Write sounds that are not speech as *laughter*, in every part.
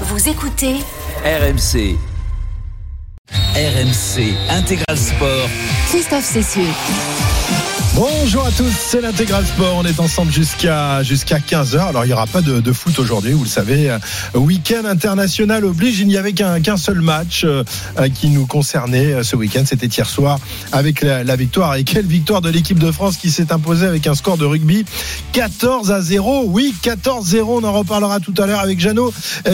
Vous écoutez RMC. RMC Intégral Sport. Christophe Cessieux. Bonjour à tous, c'est l'intégral sport. On est ensemble jusqu'à jusqu'à 15h. Alors il n'y aura pas de, foot aujourd'hui, vous le savez. Week-end international oblige. Il n'y avait qu'un seul match euh, euh, qui nous concernait euh, ce week-end. C'était hier soir avec la, victoire. Et quelle victoire de l'équipe de France qui s'est imposée avec un score de rugby 14 à 0. Oui, 14-0. On en reparlera tout à l'heure avec Jeannot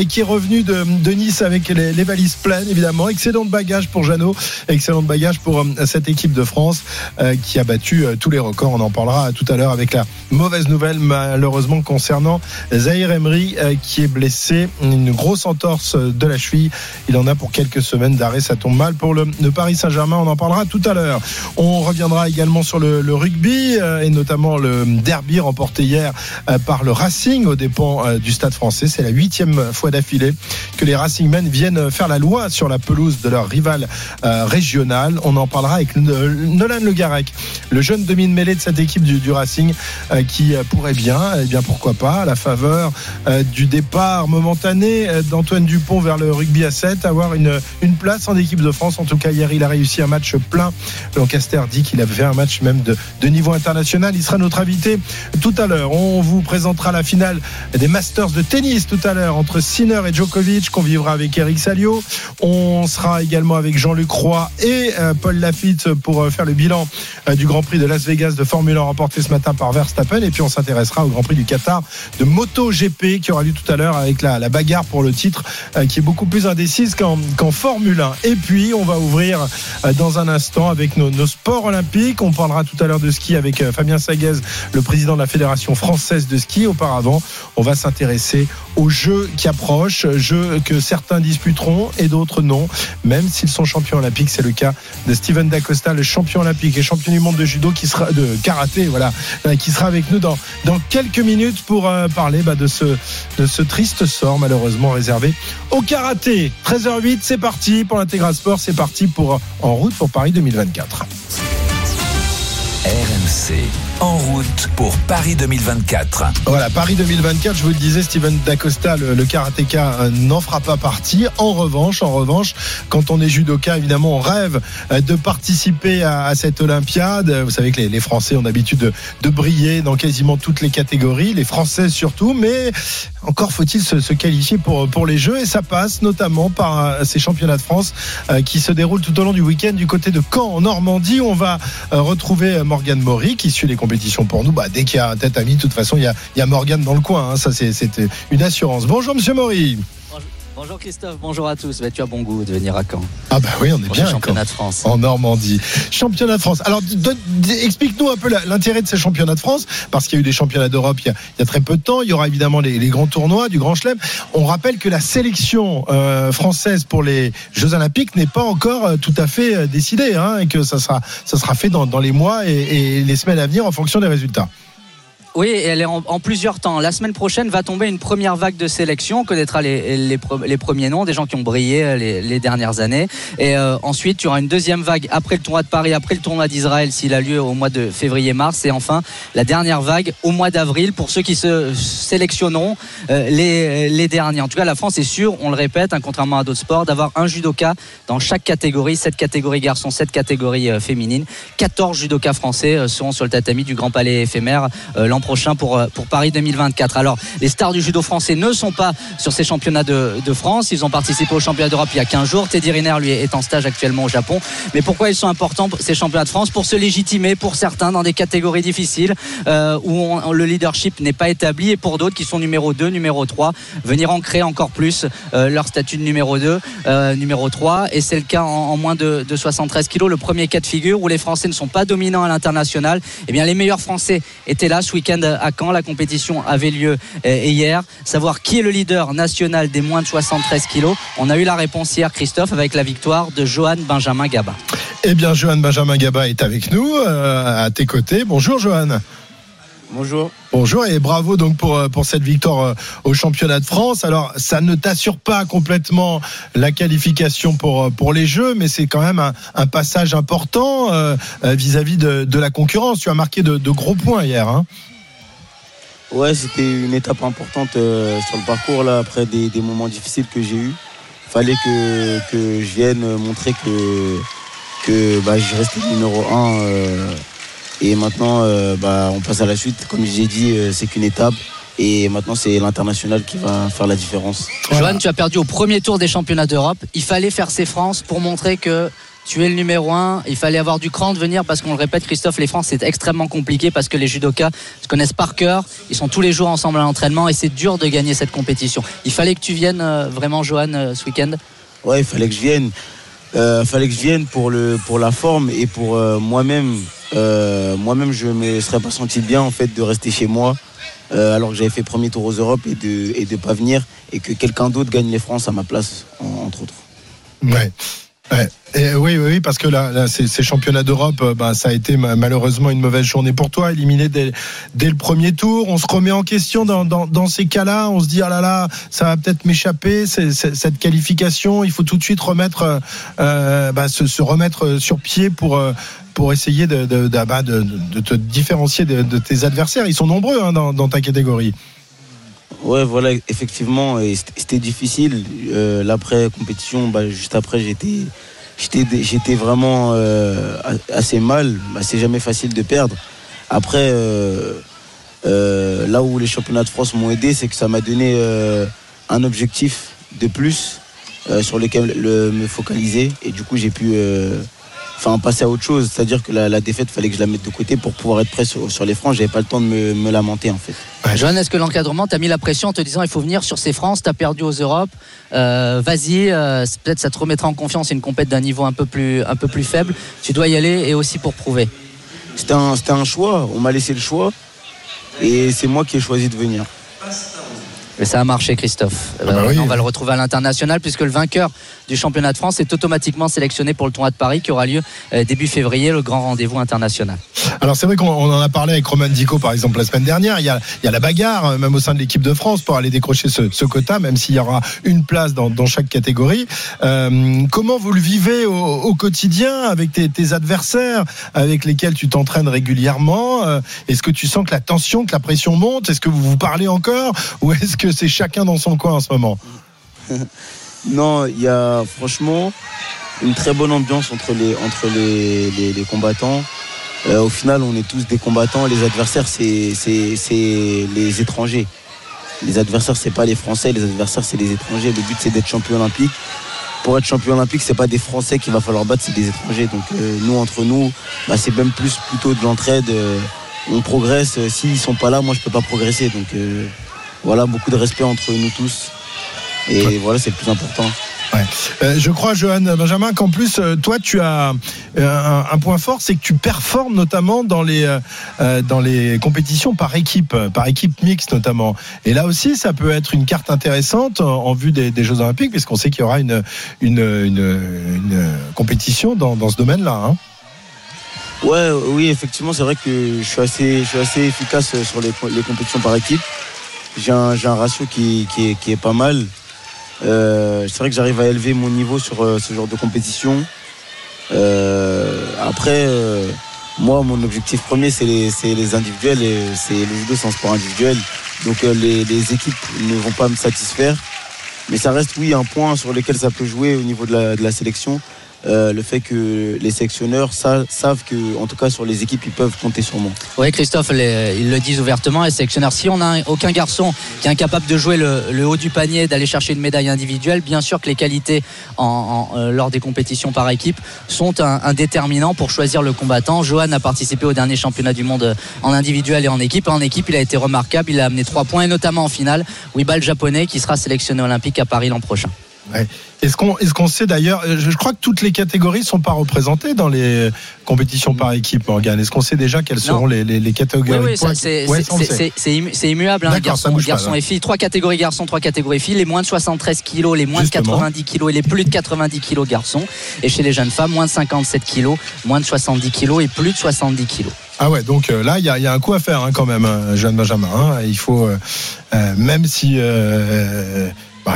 qui est revenu de, de Nice avec les, les valises pleines, évidemment. Excellent de bagage pour Jeannot. Excellent de bagage pour cette équipe de France qui a battu euh, les records. On en parlera tout à l'heure avec la mauvaise nouvelle, malheureusement, concernant Zahir Emery, euh, qui est blessé. Une grosse entorse de la cheville. Il en a pour quelques semaines d'arrêt. Ça tombe mal pour le, Paris Saint-Germain. On en parlera tout à l'heure. On reviendra également sur le, rugby euh, et notamment le derby remporté hier euh, par le Racing aux dépens du Stade français. C'est la huitième fois d'affilée que les Racingmen viennent faire la loi sur la pelouse de leur rival régional. On en parlera avec Nolan Le Garec, le jeune demi de mêlée de cette équipe du, Racing euh, qui euh, pourrait bien, eh bien pourquoi pas, à la faveur euh, du départ momentané d'Antoine Dupont vers le rugby à 7, avoir une, une place en équipe de France. En tout cas, hier, il a réussi un match plein. Lancaster dit qu'il avait fait un match même de, niveau international. Il sera notre invité tout à l'heure. On vous présentera la finale des Masters de tennis tout à l'heure entre Sinner et Djokovic qu'on vivra avec Eric Salio. On sera également avec Jean-Luc Roy et Paul Lafitte pour faire le bilan du Grand Prix de Las Vegas de Formule 1 remporté ce matin par Verstappen. Et puis on s'intéressera au Grand Prix du Qatar de MotoGP qui aura lieu tout à l'heure avec la, bagarre pour le titre euh, qui est beaucoup plus indécise qu'en Formule 1. Et puis on va ouvrir euh, dans un instant avec nos, nos sports olympiques. On parlera tout à l'heure de ski avec euh, Fabien Saguez, le président de la Fédération française de ski. Auparavant, on va s'intéresser aux jeux qui approchent, jeux que certains disputeront et d'autres non, même s'ils sont champions olympiques. C'est le cas de Steven Dacosta, le champion olympique et champion du monde de judo qui sera de karaté, voilà, euh, qui sera avec nous dans dans quelques minutes pour euh, parler bah, de ce de ce triste sort malheureusement réservé au karaté. 13h08, c'est parti pour l'intégral sport, c'est parti pour euh, en route pour Paris 2024. RMC. En route pour Paris 2024. Voilà, Paris 2024, je vous le disais, Steven Dacosta, le, karatéka, euh, n'en fera pas partie. En revanche, quand on est judoka, évidemment, on rêve euh, de participer à, cette Olympiade. Vous savez que les, les Français ont l'habitude de, de briller dans quasiment toutes les catégories, les Françaises surtout, mais encore faut-il se, qualifier pour, pour les Jeux et ça passe notamment par euh, ces championnats de France euh, qui se déroulent tout au long du week-end du côté de Caen en Normandie. On va euh, retrouver Morgane Maury qui suit les compétitions pour nous. Bah, dès qu'il y a un tête à de toute façon, il y a, il y a Morgane dans le coin. hein. Ça, c'est une assurance. Bonjour, monsieur Maury. Christophe, bonjour à tous. Bah, tu as bon goût de venir à Caen Ah, bah oui, on est bien championnat de France. En Normandie. Championnat de France. Alors, explique-nous un peu l'intérêt de ces championnats de France, parce qu'il y a eu des championnats d'Europe il, y a- il y a très peu de temps. Il y aura évidemment les, les grands tournois du Grand Chelem. On rappelle que la sélection euh, française pour les Jeux Olympiques n'est pas encore euh, tout à fait euh, décidée, hein, et que ça sera, ça sera fait dans, dans les mois et, et les semaines à venir en fonction des résultats. Oui, elle est en, plusieurs temps. La semaine prochaine va tomber une première vague de sélection. On connaîtra les, les, pre- les premiers noms, des gens qui ont brillé euh, les, dernières années. Et euh, ensuite, tu auras une deuxième vague après le tournoi de Paris, après le tournoi d'Israël, s'il a lieu au mois de février-mars. Et enfin, la dernière vague au mois d'avril pour ceux qui se sélectionneront euh, les, les derniers. En tout cas, la France est sûre, on le répète, hein, contrairement à d'autres sports, d'avoir un judoka dans chaque catégorie, cette catégorie garçons, cette catégorie euh, féminine. 14 judokas français seront sur le tatami du Grand Palais éphémère prochain pour, euh, pour Paris 2024. Alors, les stars du judo français ne sont pas sur ces championnats de, de France. Ils ont participé au championnat d'Europe il y a 15 jours. Teddy Riner, lui, est en stage actuellement au Japon. Mais pourquoi ils sont importants, ces championnats de France? Pour se légitimer, pour certains, dans des catégories difficiles euh, où le leadership n'est pas établi et pour d'autres qui sont numéro 2, numéro 3, venir ancrer encore plus euh, leur statut de numéro 2, euh, numéro 3. Et c'est le cas en, en moins de, de 73 kilos. Le premier cas de figure où les Français ne sont pas dominants à l'international. Eh bien, les meilleurs Français étaient là ce week-end à Caen. La compétition avait lieu euh, hier. Savoir qui est le leader national des moins de 73 kilos. On a eu la réponse hier, Christophe, avec la victoire de Johan Benjamin Gaba. Eh bien, Johan Benjamin Gaba est avec nous, euh, à tes côtés. Bonjour, Johan. Bonjour. Bonjour et bravo donc pour euh, pour cette victoire au championnat de France. Alors ça ne t'assure pas complètement la qualification pour pour les Jeux, mais c'est quand même un, un passage important euh, vis-à-vis de, de la concurrence. Tu as marqué de, de gros points hier. Hein Ouais, c'était une étape importante euh, sur le parcours là, après des, des moments difficiles que j'ai eus. Fallait que, que je vienne montrer que, que bah, je restais numéro 1. et maintenant, euh, bah, on passe à la suite. Comme j'ai dit, euh, c'est qu'une étape. Et maintenant, c'est l'international qui va faire la différence. Johan, tu as perdu au premier tour des championnats d'Europe. Il fallait faire ses France pour montrer que tu es le numéro un. Il fallait avoir du cran de venir parce qu'on le répète, Christophe, les France, c'est extrêmement compliqué parce que les judokas se connaissent par cœur. Ils sont tous les jours ensemble à l'entraînement et c'est dur de gagner cette compétition. Il fallait que tu viennes euh, vraiment, Johan, euh, ce week-end? Ouais, il fallait que je vienne. Euh, fallait que je vienne pour, le, pour la forme et pour euh, moi-même. Euh, moi-même, je ne me serais pas senti bien en fait de rester chez moi. euh, alors que j'avais fait premier tour aux Europes et de et de pas venir et que quelqu'un d'autre gagne les France à ma place en- entre autres. Ouais. Ouais. Oui, oui, parce que là, ces, championnats d'Europe, euh, bah, ça a été ma- malheureusement une mauvaise journée pour toi, éliminé dès, dès le premier tour. On se remet en question dans, dans, ces cas-là. On se dit ah là là, ça va peut-être m'échapper cette qualification. Il faut tout de suite remettre, euh, euh, bah, se, remettre sur pied pour pour essayer de de, de, bah, de- te différencier de, de tes adversaires. Ils sont nombreux hein, dans, dans ta catégorie. Ouais, voilà, effectivement, c'était difficile. Euh, L'après compétition, bah, juste après, j'étais, vraiment euh, assez mal. Bah, c'est jamais facile de perdre. Après, euh, là où les championnats de France m'ont aidé, c'est que ça m'a donné un objectif de plus sur lequel le- me focaliser. Et du coup, j'ai pu enfin, passer à autre chose. C'est-à-dire que la, la défaite, fallait que je la mette de côté pour pouvoir être prêt sur, sur les francs. J'avais pas le temps de me, me lamenter, en fait. Johan, est-ce que l'encadrement t'a mis la pression en te disant il faut venir sur ces France, t'as perdu aux Europes, euh, vas-y, euh, peut-être ça te remettra en confiance, c'est une compète d'un niveau un peu plus un peu plus faible, tu dois y aller et aussi pour prouver. C'était un, c'était un choix, on m'a laissé le choix et c'est moi qui ai choisi de venir. Et ça a marché, Christophe. bah Euh, oui. On va le retrouver à l'international puisque le vainqueur du championnat de France est automatiquement sélectionné pour le tournoi de Paris qui aura lieu euh, début février, le grand rendez-vous international. Alors c'est vrai qu'on on en a parlé avec Roman Dico par exemple la semaine dernière. Il y a, il y a la bagarre euh, même au sein de l'équipe de France pour aller décrocher ce, ce quota, même s'il y aura une place dans, dans chaque catégorie. Euh, comment vous le vivez au, au quotidien avec tes, tes adversaires avec lesquels tu t'entraînes régulièrement Est-ce que tu sens que la tension, que la pression monte? Est-ce que vous vous parlez encore? Ou est-ce que c'est chacun dans son coin en ce moment *laughs* Non, il y a franchement une très bonne ambiance entre les, entre les, les- combattants. Euh, au final, on est tous des combattants. Les adversaires, c'est, les étrangers. Les adversaires, c'est pas les Français. Les adversaires, c'est les étrangers. Le but, c'est d'être champion olympique. Pour être champion olympique, c'est pas des Français qu'il va falloir battre, c'est des étrangers. Donc euh, nous, entre nous, bah, c'est même plus plutôt de l'entraide. Euh, on progresse. S'ils sont pas là, moi, je peux pas progresser. Donc voilà, beaucoup de respect entre nous tous. Et voilà, c'est le plus important. Euh, je crois, Johan Benjamin, qu'en plus, euh, toi, tu as euh, un, un point fort, c'est que tu performes notamment dans les, euh, dans les compétitions par équipe, par équipe mixte notamment. Et là aussi, ça peut être une carte intéressante en, en vue des, des Jeux Olympiques, puisqu'on sait qu'il y aura une, une, une, une compétition dans, dans ce domaine-là. hein. Ouais, oui, effectivement, c'est vrai que je suis assez, je suis assez efficace sur les, les compétitions par équipe. J'ai un, un ratio qui, qui, est, qui est pas mal. Euh, c'est vrai que j'arrive à élever mon niveau sur euh, ce genre de compétition. Euh, après, moi, mon objectif premier, c'est les, les individuels. Et c'est le judo, un sport individuel. Donc les, les équipes ne vont pas me satisfaire. Mais ça reste, oui, un point sur lequel ça peut jouer au niveau de la, de la sélection. Euh, le fait que les sélectionneurs sa- savent que, en tout cas, sur les équipes, ils peuvent compter sur moi. Oui, Christophe, ils le disent ouvertement, les sélectionneurs. Si on n'a aucun garçon qui est incapable de jouer le, haut du panier, d'aller chercher une médaille individuelle, bien sûr que les qualités euh, lors des compétitions par équipe sont un, déterminant pour choisir le combattant. Johan a participé au dernier championnat du monde en individuel et en équipe. En équipe, il a été remarquable. Il a amené trois points, et notamment en finale, Wibal le japonais, qui sera sélectionné olympique à Paris l'an prochain. Est-ce qu'on est qu'on sait d'ailleurs, euh, je je crois que toutes les catégories sont pas représentées dans les compétitions par équipe, Morgan. Est-ce qu'on sait déjà quelles seront les, les, les catégories Oui, c'est Ouais, immuable, hein, garçons, et filles. Trois catégories garçons, trois catégories filles. Les moins de 73 kilos, les moins Justement. de 90 kilos et les plus de 90 kilos garçons. Et chez les jeunes femmes, moins de 57 kilos, moins de 70 kilos et plus de 70 kilos. Ah ouais, donc euh, là, il y a, il y a un coup à faire hein, quand même, hein, Jeanne Benjamin. hein. Il faut, euh, euh, même si.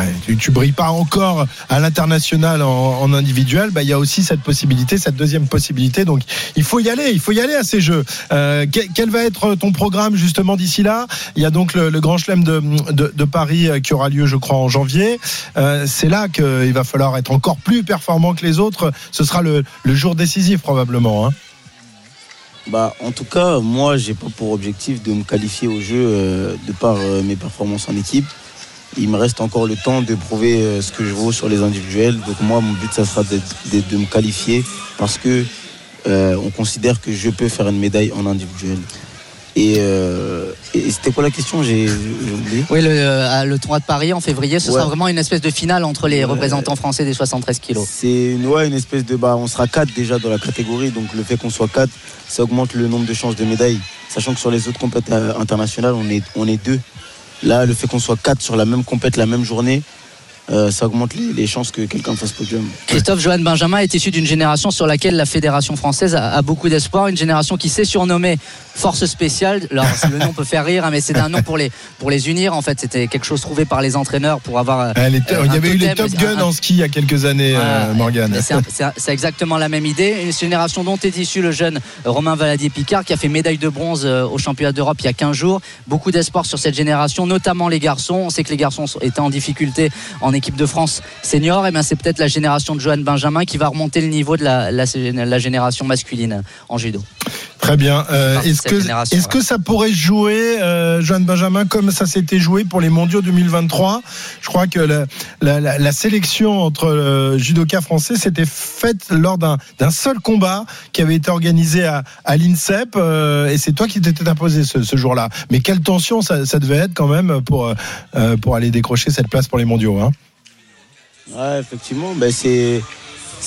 Ouais, tu, tu brilles pas encore à l'international en, individuel, bah, il y a aussi cette possibilité, cette deuxième possibilité. Donc il faut y aller, il faut y aller à ces jeux. Euh, quel, va être ton programme justement d'ici là? Il y a donc le, Grand Chelem de, Paris euh, qui aura lieu, je crois, en janvier. Euh, C'est là qu'il va falloir être encore plus performant que les autres. Ce sera le, jour décisif probablement. Hein. Bah, en tout cas, moi, j'ai pas pour objectif de me qualifier au jeu de par mes performances en équipe. Il me reste encore le temps de prouver euh, ce que je vaux sur les individuels. Donc moi, mon but, ça sera de, me qualifier parce que euh, on considère que je peux faire une médaille en individuel. Et, euh, et c'était quoi la question? J'ai oublié. Oui, le, le tournoi de Paris en février, ce Ouais. sera vraiment une espèce de finale entre les représentants français des 73 kilos. C'est une, ouais, une espèce de. Bah, on sera 4 déjà dans la catégorie, donc le fait qu'on soit 4, ça augmente le nombre de chances de médailles. Sachant que sur les autres compétitions internationales, on est, on est deux. Là, le fait qu'on soit 4 sur la même compète la même journée, euh, ça augmente les, chances que quelqu'un fasse podium. Christophe Johan Benjamin est issu d'une génération sur laquelle la fédération française a beaucoup d'espoir, une génération qui s'est surnommée Force spéciale. Alors le nom peut faire rire, hein, mais c'est un nom pour les pour les unir. En fait, c'était quelque chose trouvé par les entraîneurs pour avoir. Elle était- Euh, il y avait eu les Top Gun un- en ski il y a quelques années, Voilà. euh, Morgane. Mais c'est exactement la même idée. Une génération dont est issu le jeune Romain Valadier-Picard qui a fait médaille de bronze euh, au championnat d'Europe il y a 15 jours. Beaucoup d'espoir sur cette génération, notamment les garçons. On sait que les garçons étaient en difficulté en équipe de France senior. Et bien c'est peut-être la génération de Johan Benjamin qui va remonter le niveau de la, la- la génération masculine en judo. Très bien. Euh, est-ce que, génération, est-ce que ouais. ça pourrait jouer, euh, Joanne Benjamin, comme ça s'était joué pour les mondiaux 2023 Je crois que la, la- la- la sélection entre euh, judokas français s'était faite lors d'un, d'un seul combat qui avait été organisé à, à l'INSEP euh, et c'est toi qui t'étais imposé ce, ce jour-là. Mais quelle tension ça, ça devait être quand même pour, euh, pour aller décrocher cette place pour les mondiaux. Hein Ouais, effectivement, ben c'est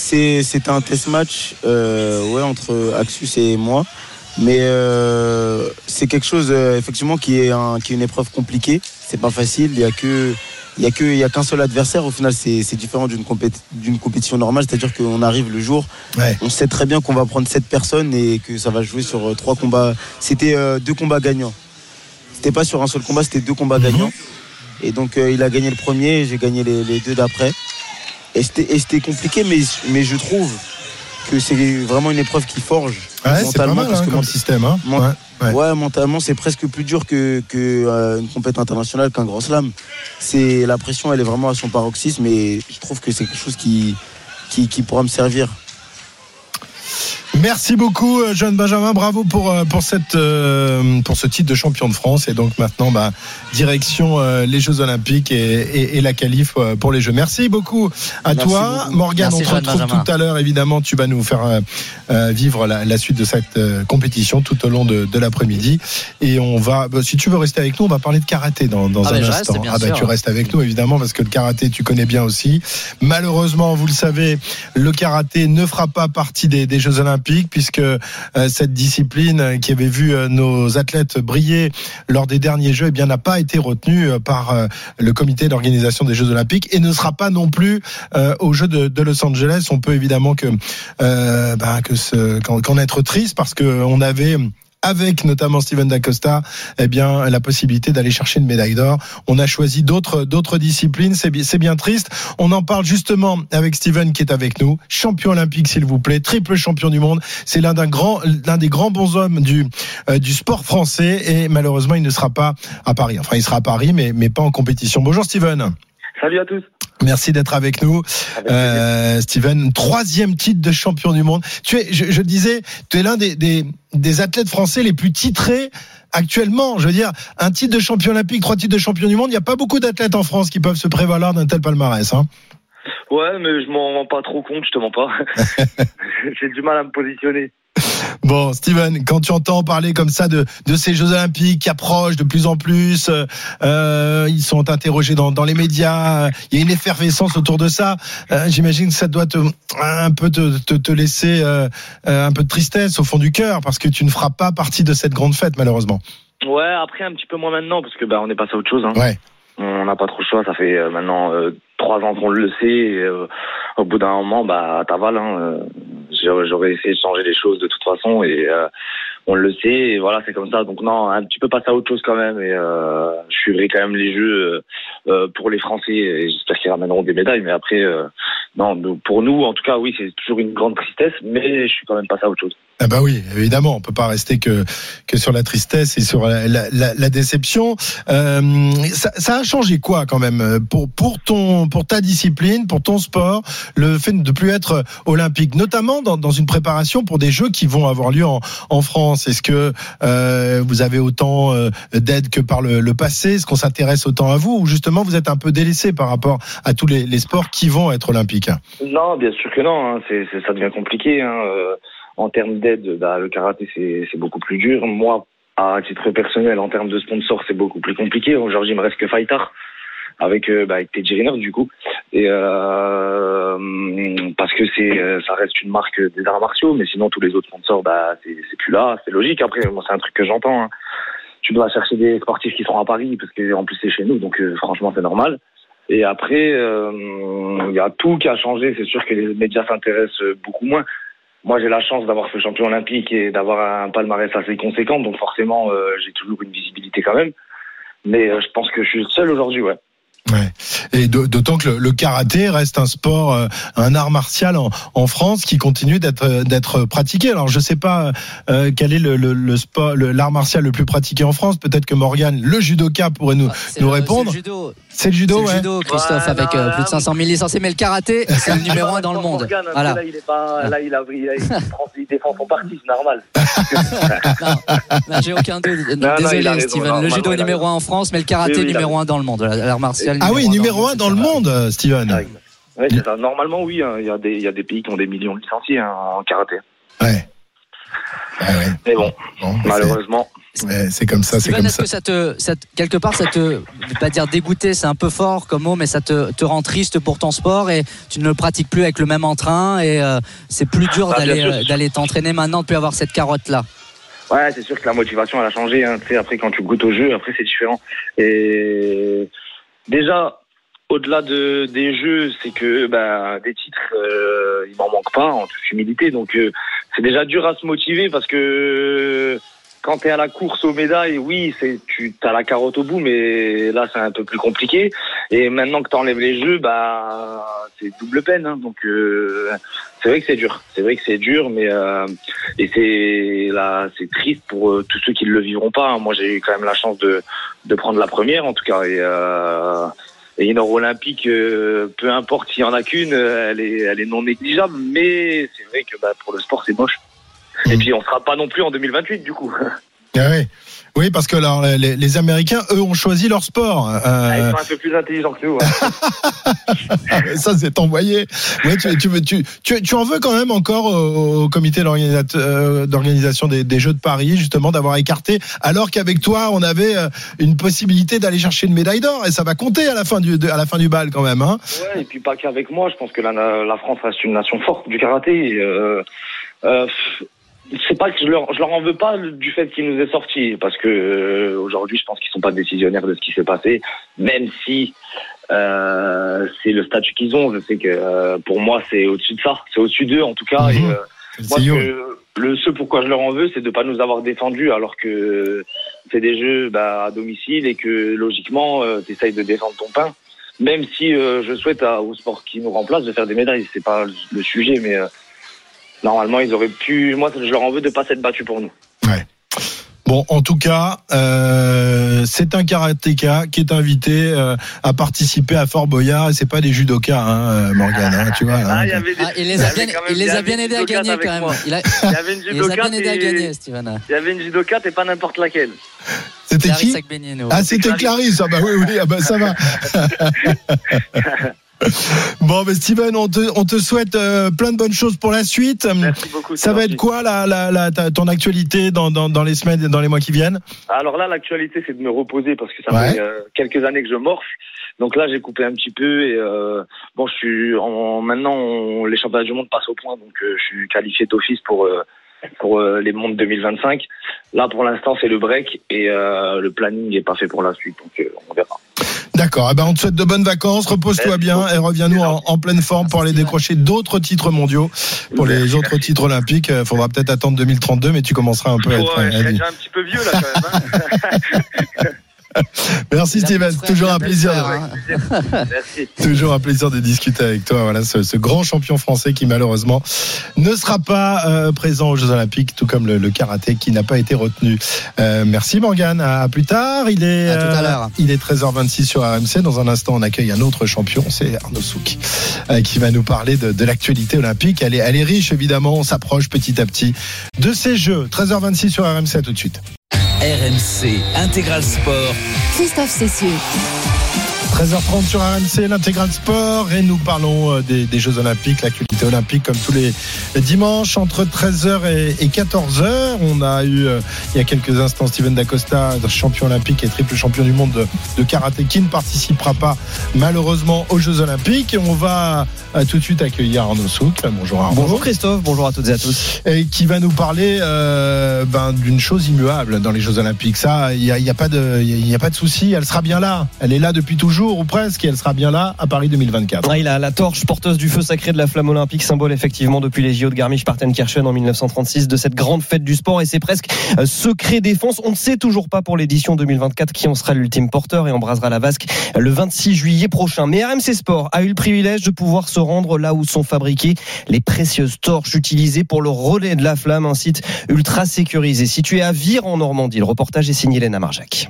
c'était un test match euh, ouais entre Axus et moi, mais euh, c'est quelque chose euh, effectivement qui est un, qui est une épreuve compliquée. C'est pas facile. Il y a que il y a que il y a qu'un seul adversaire. Au final, c'est c'est différent d'une compét- d'une compétition normale. C'est-à-dire qu'on arrive le jour, Ouais. on sait très bien qu'on va prendre sept personnes et que ça va jouer sur trois combats. C'était euh, deux combats gagnants. C'était pas sur un seul combat, c'était deux combats Mhm. gagnants. Et donc euh, il a gagné le premier, j'ai gagné les, les deux d'après. Et c'était compliqué, mais, mais je trouve que c'est vraiment une épreuve qui forge Ouais, c'est pas mentalement. mal parce hein, que ment- système. Hein Mon- Ouais, ouais. Ouais, mentalement, c'est presque plus dur que, que euh, une compétition internationale qu'un grand slam. C'est la pression, elle est vraiment à son paroxysme, et je trouve que c'est quelque chose qui, qui, qui pourra me servir. Merci beaucoup, euh, John Benjamin. Bravo pour euh, pour cette euh, pour ce titre de champion de France. Et donc maintenant, bah, direction euh, les Jeux Olympiques et, et, et la qualif pour les Jeux. Merci beaucoup à Merci toi, beaucoup. Morgane. Merci, On te retrouve Benjamin. tout à l'heure. Évidemment, tu vas nous faire euh, vivre la, la suite de cette compétition tout au long de, de l'après-midi. Et on va, bah, si tu veux rester avec nous, on va parler de karaté dans, dans Ah un ben, reste, instant. ah bah, tu restes avec nous évidemment parce que le karaté, tu connais bien aussi. Malheureusement, vous le savez, le karaté ne fera pas partie des, des Jeux Olympiques puisque euh, cette discipline euh, qui avait vu euh, nos athlètes briller lors des derniers Jeux, eh bien n'a pas été retenue par le comité d'organisation des Jeux Olympiques et ne sera pas non plus aux Jeux de, Los Angeles. On peut évidemment que bah, que qu'en, être triste parce que on avait avec notamment Steven Dacosta, eh bien la possibilité d'aller chercher une médaille d'or. On a choisi d'autres disciplines, c'est bien triste. On en parle justement avec Steven qui est avec nous, champion olympique s'il vous plaît, triple champion du monde. C'est l'un d'un grand l'un des grands bons hommes du euh, du sport français et malheureusement il ne sera pas à Paris. Enfin il sera à Paris mais mais pas en compétition. Bonjour Steven. Salut à tous. Merci d'être avec nous. Avec. Euh, Steven, troisième titre de champion du monde. Tu es, je, je disais, tu es l'un des, des, des athlètes français les plus titrés actuellement. Je veux dire, un titre de champion olympique, trois titres de champion du monde. Il n'y a pas beaucoup d'athlètes en France qui peuvent se prévaloir d'un tel palmarès. Hein. Ouais, mais je m'en rends pas trop compte, je te mens pas. *laughs* *laughs* J'ai du mal à me positionner. *laughs* Bon, Steven, quand tu entends parler comme ça de, de ces Jeux Olympiques qui approchent de plus en plus, euh, euh, ils sont interrogés dans, dans les médias, euh, il y a une effervescence autour de ça. Euh, J'imagine que ça doit te, un peu te, te, te laisser euh, un peu de tristesse au fond du cœur parce que tu ne feras pas partie de cette grande fête malheureusement. Ouais, après un petit peu moins maintenant parce que bah on est passé à autre chose. Hein. Ouais. On n'a pas trop le choix. Ça fait maintenant trois ans qu'on le sait. Et, au bout d'un moment, bah t'avales. Hein, J'aurais essayé de changer les choses de toute façon et euh, on le sait, et voilà, c'est comme ça. Donc non, un petit peu passer à autre chose quand même. Et euh, je suivrai quand même les jeux euh, euh, pour les Français. Et j'espère qu'ils ramèneront des médailles. Mais après, non, pour nous, en tout cas, oui, c'est toujours une grande tristesse. Mais je suis quand même passé à autre chose. Ah bah oui, évidemment, on peut pas rester que que sur la tristesse et sur la, la, la- déception. Euh, ça, ça a changé quoi quand même pour pour ton pour ta discipline, pour ton sport, le fait de plus être olympique, notamment dans, dans une préparation pour des Jeux qui vont avoir lieu en, en France? Est-ce que euh, vous avez autant euh, d'aide que par le, le passé? Est-ce qu'on s'intéresse autant à vous? Ou justement vous êtes un peu délaissé par rapport à tous les, les sports qui vont être olympiques? Non, bien sûr que non. hein. C'est- ça devient compliqué. Hein. Euh, en termes d'aide, bah, le karaté, c'est, beaucoup plus dur. Moi, à titre personnel, en termes de sponsor, c'est beaucoup plus compliqué. Aujourd'hui, il me reste que Faitar avec, euh, bah, avec Teddy Riner, du coup. Et euh, parce que c'est, euh, ça reste une marque des arts martiaux, mais sinon, tous les autres sponsors, bah, c'est, plus là. C'est logique. Après, moi, c'est un truc que j'entends. hein. Tu dois chercher des sportifs qui seront à Paris, parce que en plus, c'est chez nous. Donc, euh, franchement, c'est normal. Et après, il y a tout qui a changé. C'est sûr que les médias s'intéressent beaucoup moins. Moi, j'ai la chance d'avoir fait champion olympique et d'avoir un palmarès assez conséquent. Donc forcément, euh, j'ai toujours une visibilité quand même. Mais euh, je pense que je suis seul aujourd'hui, ouais. Ouais. Et d'au- d'autant que le, le karaté reste un sport, euh, un art martial en, en France qui continue d'être d'être pratiqué. Alors je sais pas euh, quel est le, le, le sport, le- l'art martial le plus pratiqué en France. Peut-être que Morgan, le judoka, pourrait nous Ah, c'est nous le- répondre. Le judo, C'est le judo, c'est le ouais. judo Christophe, Ouais, avec non, euh, plus de là, 500 000 licenciés. Mais le karaté, c'est le numéro un dans le monde. Morgane, hein, Voilà. Là, il est pas, là, il a, il, *laughs* a- il, défend son parti, c'est normal. *laughs* Non, J'ai aucun doute. non, Désolé, il a raison, Steven. non, le judo a numéro un en France, mais le karaté Oui, numéro un dans le monde. L'art martial. Ah oui, numéro dans un dans le monde, Steven. Ouais, c'est ça. Normalement, oui. hein, Il y, a des- il y a des pays qui ont des millions de licenciés hein, en karaté. Ouais. Ouais, ouais. Mais bon, Bon, malheureusement. c'est ouais, c'est comme ça, c'est comme ça. que ça te, ça te- quelque part, ça te, je vais pas dire dégoûté, c'est un peu fort comme mot, mais ça te, te rend triste pour ton sport et tu ne le pratiques plus avec le même entrain et euh, c'est plus dur Ah, d'aller, euh, d'aller t'entraîner maintenant, de plus avoir cette carotte là. Ouais, c'est sûr que la motivation elle a changé. Hein. Tu sais, après, quand tu goûtes au jeu, après c'est différent. Et déjà, au-delà de des jeux, c'est que ben, des titres, euh, il m'en manque pas, en toute humilité. Donc euh, c'est déjà dur à se motiver parce que quand tu es à la course aux médailles, oui, c'est tu as la carotte au bout, mais là c'est un peu plus compliqué. Et maintenant que tu enlèves les jeux, bah c'est double peine. hein. Donc euh, c'est vrai que c'est dur. C'est vrai que c'est dur, mais euh, et c'est là, c'est triste pour euh, tous ceux qui ne le vivront pas. hein. Moi, j'ai eu quand même la chance de, de prendre la première, en tout cas. Et, euh, et une olympique, euh, peu importe s'il y en a qu'une, elle est, elle est non négligeable. Mais c'est vrai que bah, pour le sport, c'est moche. Et puis, on sera pas non plus en 2028, du coup. Ah ouais. Oui, parce que alors, les, les Américains, eux, ont choisi leur sport. Euh, Ah, Ils sont un peu plus intelligents que nous. hein. *laughs* ça, c'est envoyé. Ouais, tu, tu, tu, tu, tu en veux quand même encore au, au comité euh, d'organisation des, des Jeux de Paris, justement, d'avoir écarté, alors qu'avec toi, on avait euh, une possibilité d'aller chercher une médaille d'or, et ça va compter à la fin du, de- à la fin du bal quand même. Hein. Ouais, et puis pas qu'avec moi. Je pense que la, la France reste une nation forte du karaté. Et, euh, euh, c'est pas que je leur, je leur en veux pas du fait qu'il nous est sorti, parce que euh, aujourd'hui, je pense qu'ils sont pas décisionnaires de ce qui s'est passé, même si euh, c'est le statut qu'ils ont. Je sais que euh, pour moi, c'est au-dessus de ça, c'est au-dessus d'eux en tout cas. Et, Mhm. euh, moi, que- le, ce pourquoi je leur en veux, c'est de pas nous avoir défendus alors que c'est des jeux bah, à domicile et que logiquement, tu essayes de défendre ton pain. Même si euh, je souhaite à, au sport qui nous remplace de faire des médailles, c'est pas le, le sujet, mais euh, normalement ils auraient pu. Moi, je leur en veux de pas s'être battus pour nous. Bon, en tout cas, euh, c'est un karatéka qui est invité euh, à participer à Fort Boyard, et c'est pas des judokas, hein, Morgan, hein, tu vois. hein. Il des- Ah, les a bien, il les a aidés à gagner quand même. Il, a, Il y avait une *laughs* il les a bien aidés à gagner, Steven. il y avait une judokate et pas n'importe laquelle. C'était qui? Ah, c'était Clarisse. Ah bah oui, oui, ah bah ça va. *laughs* bon, mais Steven, on te, on te souhaite euh, plein de bonnes choses pour la suite. Merci beaucoup. Ça va être quoi la, la, la, ta- ton actualité dans, dans, dans les semaines et dans les mois qui viennent? Alors là, l'actualité, c'est de me reposer parce que ça Ouais. fait euh, quelques années que je morfe. Donc là, j'ai coupé un petit peu et euh, bon, je suis en, maintenant on- les championnats du monde passent au point, donc je suis qualifié d'office pour pour les mondes 2025. Là, pour l'instant, c'est le break et le planning n'est pas fait pour la suite, donc on verra. D'accord. Eh ben, on te souhaite de bonnes vacances. Repose-toi bien et reviens-nous en, en pleine forme pour aller décrocher d'autres titres mondiaux. Pour les Merci, autres titres olympiques, il faudra peut-être attendre 2032, mais tu commenceras un peu à être. Ouais, un petit peu vieux là quand même. hein. *laughs* *laughs* Merci Steven, toujours un plaisir. de-. *laughs* Merci. Toujours un plaisir de discuter avec toi. Voilà, ce, ce grand champion français qui malheureusement ne sera pas euh, présent aux Jeux Olympiques, tout comme le, le karaté qui n'a pas été retenu. Euh, merci Morgane. À plus tard. Il est À tout à euh, l'heure. il est 13h26 sur RMC. Dans un instant, on accueille un autre champion, c'est Arnaud Souk, euh, qui va nous parler de, de l'actualité olympique. Elle est, elle est riche évidemment. On s'approche petit à petit de ces Jeux. 13h26 sur RMC. À tout de suite. RMC Intégral Sport. Christophe Cessieux. 13h30 sur RMC, l'intégral sport, et nous parlons euh, des, des Jeux Olympiques, l'actualité olympique, comme tous les, les dimanches, entre 13h et, et 14h. On a eu, euh, il y a quelques instants, Steven Dacosta, champion olympique et triple champion du monde de, de karaté, qui ne participera pas malheureusement aux Jeux Olympiques. Et on va euh, tout de suite accueillir Arnaud Souk. Bonjour Arnaud. Bonjour Christophe, bonjour à toutes et à tous. Et qui va nous parler euh, ben, d'une chose immuable dans les Jeux Olympiques. Ça, il n'y a, y a pas de, y a pas de souci. Elle sera bien là. Elle est là depuis toujours ou presque. Et elle sera bien là à Paris 2024. Ah, il a la torche porteuse du feu sacré de la flamme olympique, symbole effectivement depuis les JO de Garmisch-Partenkirchen en 1936 de cette grande fête du sport et c'est presque euh, secret défense. On ne sait toujours pas pour l'édition 2024 qui en sera l'ultime porteur et embrasera la vasque le 26 juillet prochain. Mais RMC Sport a eu le privilège de pouvoir se rendre là où sont fabriquées les précieuses torches utilisées pour le relais de la flamme, un site ultra sécurisé situé à Vire en Normandie. Le reportage est signé Léna Marjac.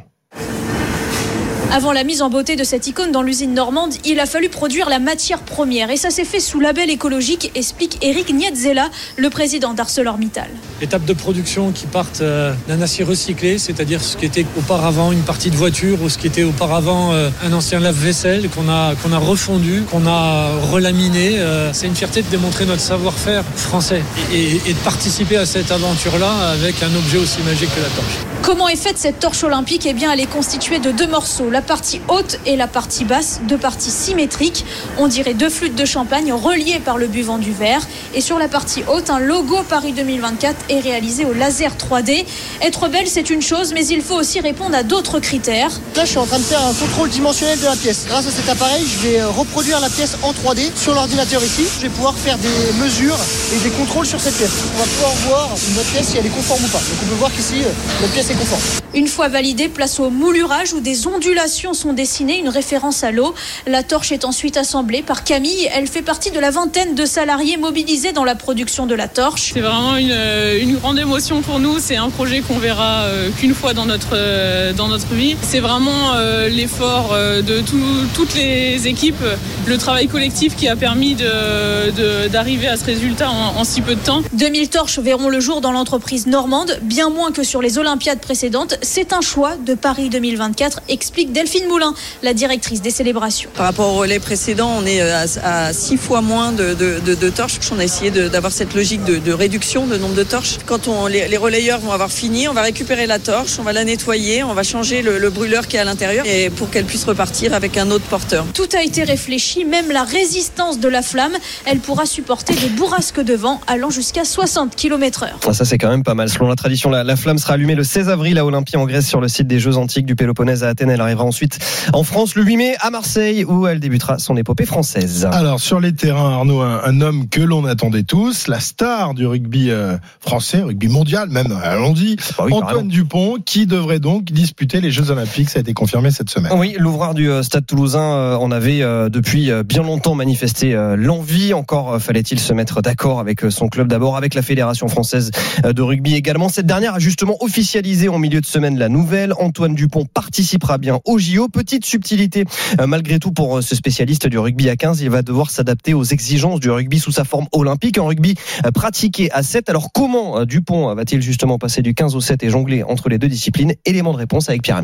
Avant la mise en beauté de cette icône dans l'usine normande, il a fallu produire la matière première. Et ça s'est fait sous label écologique, explique Eric Nietzela, le président d'ArcelorMittal. étapes de production qui partent euh, d'un acier recyclé, c'est-à-dire ce qui était auparavant une partie de voiture ou ce qui était auparavant euh, un ancien lave-vaisselle qu'on a, qu'on a refondu, qu'on a relaminé. Euh, C'est une fierté de démontrer notre savoir-faire français et, et- et de participer à cette aventure-là avec un objet aussi magique que la torche. Comment est faite cette torche olympique? Eh bien, elle est constituée de deux morceaux, la partie haute et la partie basse, deux parties symétriques. On dirait deux flûtes de champagne reliées par le buvant du verre. Et sur la partie haute, un logo Paris 2024 est réalisé au laser 3D. Être belle, c'est une chose, mais il faut aussi répondre à d'autres critères. Là, je suis en train de faire un contrôle dimensionnel de la pièce. Grâce à cet appareil, je vais euh, reproduire la pièce en 3D sur l'ordinateur ici. Je vais pouvoir faire des mesures et des contrôles sur cette pièce. On va pouvoir voir notre pièce si elle est conforme ou pas. Donc on peut voir qu'ici, euh, notre pièce est conforme. Une fois validée, place au moulurage où des ondulations sont dessinées, une référence à l'eau. La torche est ensuite assemblée par Camille. Elle fait partie de la vingtaine de salariés mobilisés dans la production de la torche. C'est vraiment une, euh, une grande émotion pour nous. C'est un projet qu'on verra euh, qu'une fois dans notre, euh, dans notre vie. C'est vraiment euh, l'effort de tout- toutes les équipes, le travail collectif qui a permis de- de- d'arriver à ce résultat en, en si peu de temps. 2000 torches verront le jour dans l'entreprise normande, bien moins que sur les Olympiades précédentes. C'est un choix de Paris 2024, explique Delphine Moulin, la directrice des célébrations. Par rapport au relais précédent, on est à, à six fois moins de, de- de- de torches. On a essayé de- d'avoir cette logique de, de réduction de nombre de torches. Quand on, les, les relayeurs vont avoir fini, on va récupérer la torche, on va la nettoyer, on va changer le, le brûleur qui est à l'intérieur et pour qu'elle puisse repartir avec un autre porteur. Tout a été réfléchi, même la résistance de la flamme. Elle pourra supporter des bourrasques de vent allant jusqu'à 60 km heure. Ah, Ça, c'est quand même pas mal. Selon la tradition, la, la flamme sera allumée le 16 avril à Olympie en Grèce sur le site des Jeux Antiques du Péloponnèse à Athènes. Elle arrivera ensuite en France le 8 mai à Marseille où elle débutera son épopée française. Alors sur les terrains, Arnaud, un, un homme que l'on attendait tous, la star du rugby euh, français, rugby mondial même, allons-y, Bah oui, Antoine. Dupont, qui devrait donc disputer les Jeux Olympiques. Ça a été confirmé cette semaine. Oui, l'ouvreur du euh, Stade Toulousain euh, en avait euh, depuis euh, bien longtemps manifesté euh, l'envie. Encore euh, fallait-il se mettre d'accord avec euh, son club d'abord, avec la Fédération française euh, de rugby également. Cette dernière a justement officialisé en milieu de semaine la nouvelle. Antoine Dupont participera bien au JO. Petite subtilité euh, malgré tout pour euh, ce spécialiste du rugby à 15. Il va devoir s'adapter aux exigences du rugby sous sa forme olympique, un rugby euh, pratiqué à 7. Alors comment Dupont va-t-il justement passer du 15 au 7 et jongler entre les deux disciplines? Élément de réponse avec Pierre.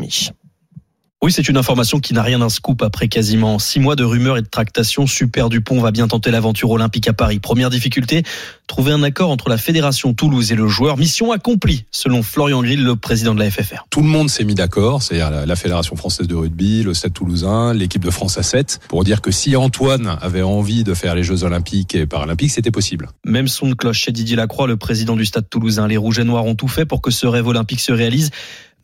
Oui, c'est une information qui n'a rien d'un scoop après quasiment six mois de rumeurs et de tractations. Super Dupont va bien tenter l'aventure olympique à Paris. Première difficulté, trouver un accord entre la fédération Toulouse et le joueur. Mission accomplie, selon Florian Grill, le président de la FFR. Tout le monde s'est mis d'accord, c'est-à-dire la, la Fédération française de rugby, le Stade toulousain, l'équipe de France à 7, pour dire que si Antoine avait envie de faire les Jeux olympiques et paralympiques, c'était possible. Même son de cloche chez Didier Lacroix, le président du stade toulousain. Les Rouges et Noirs ont tout fait pour que ce rêve olympique se réalise.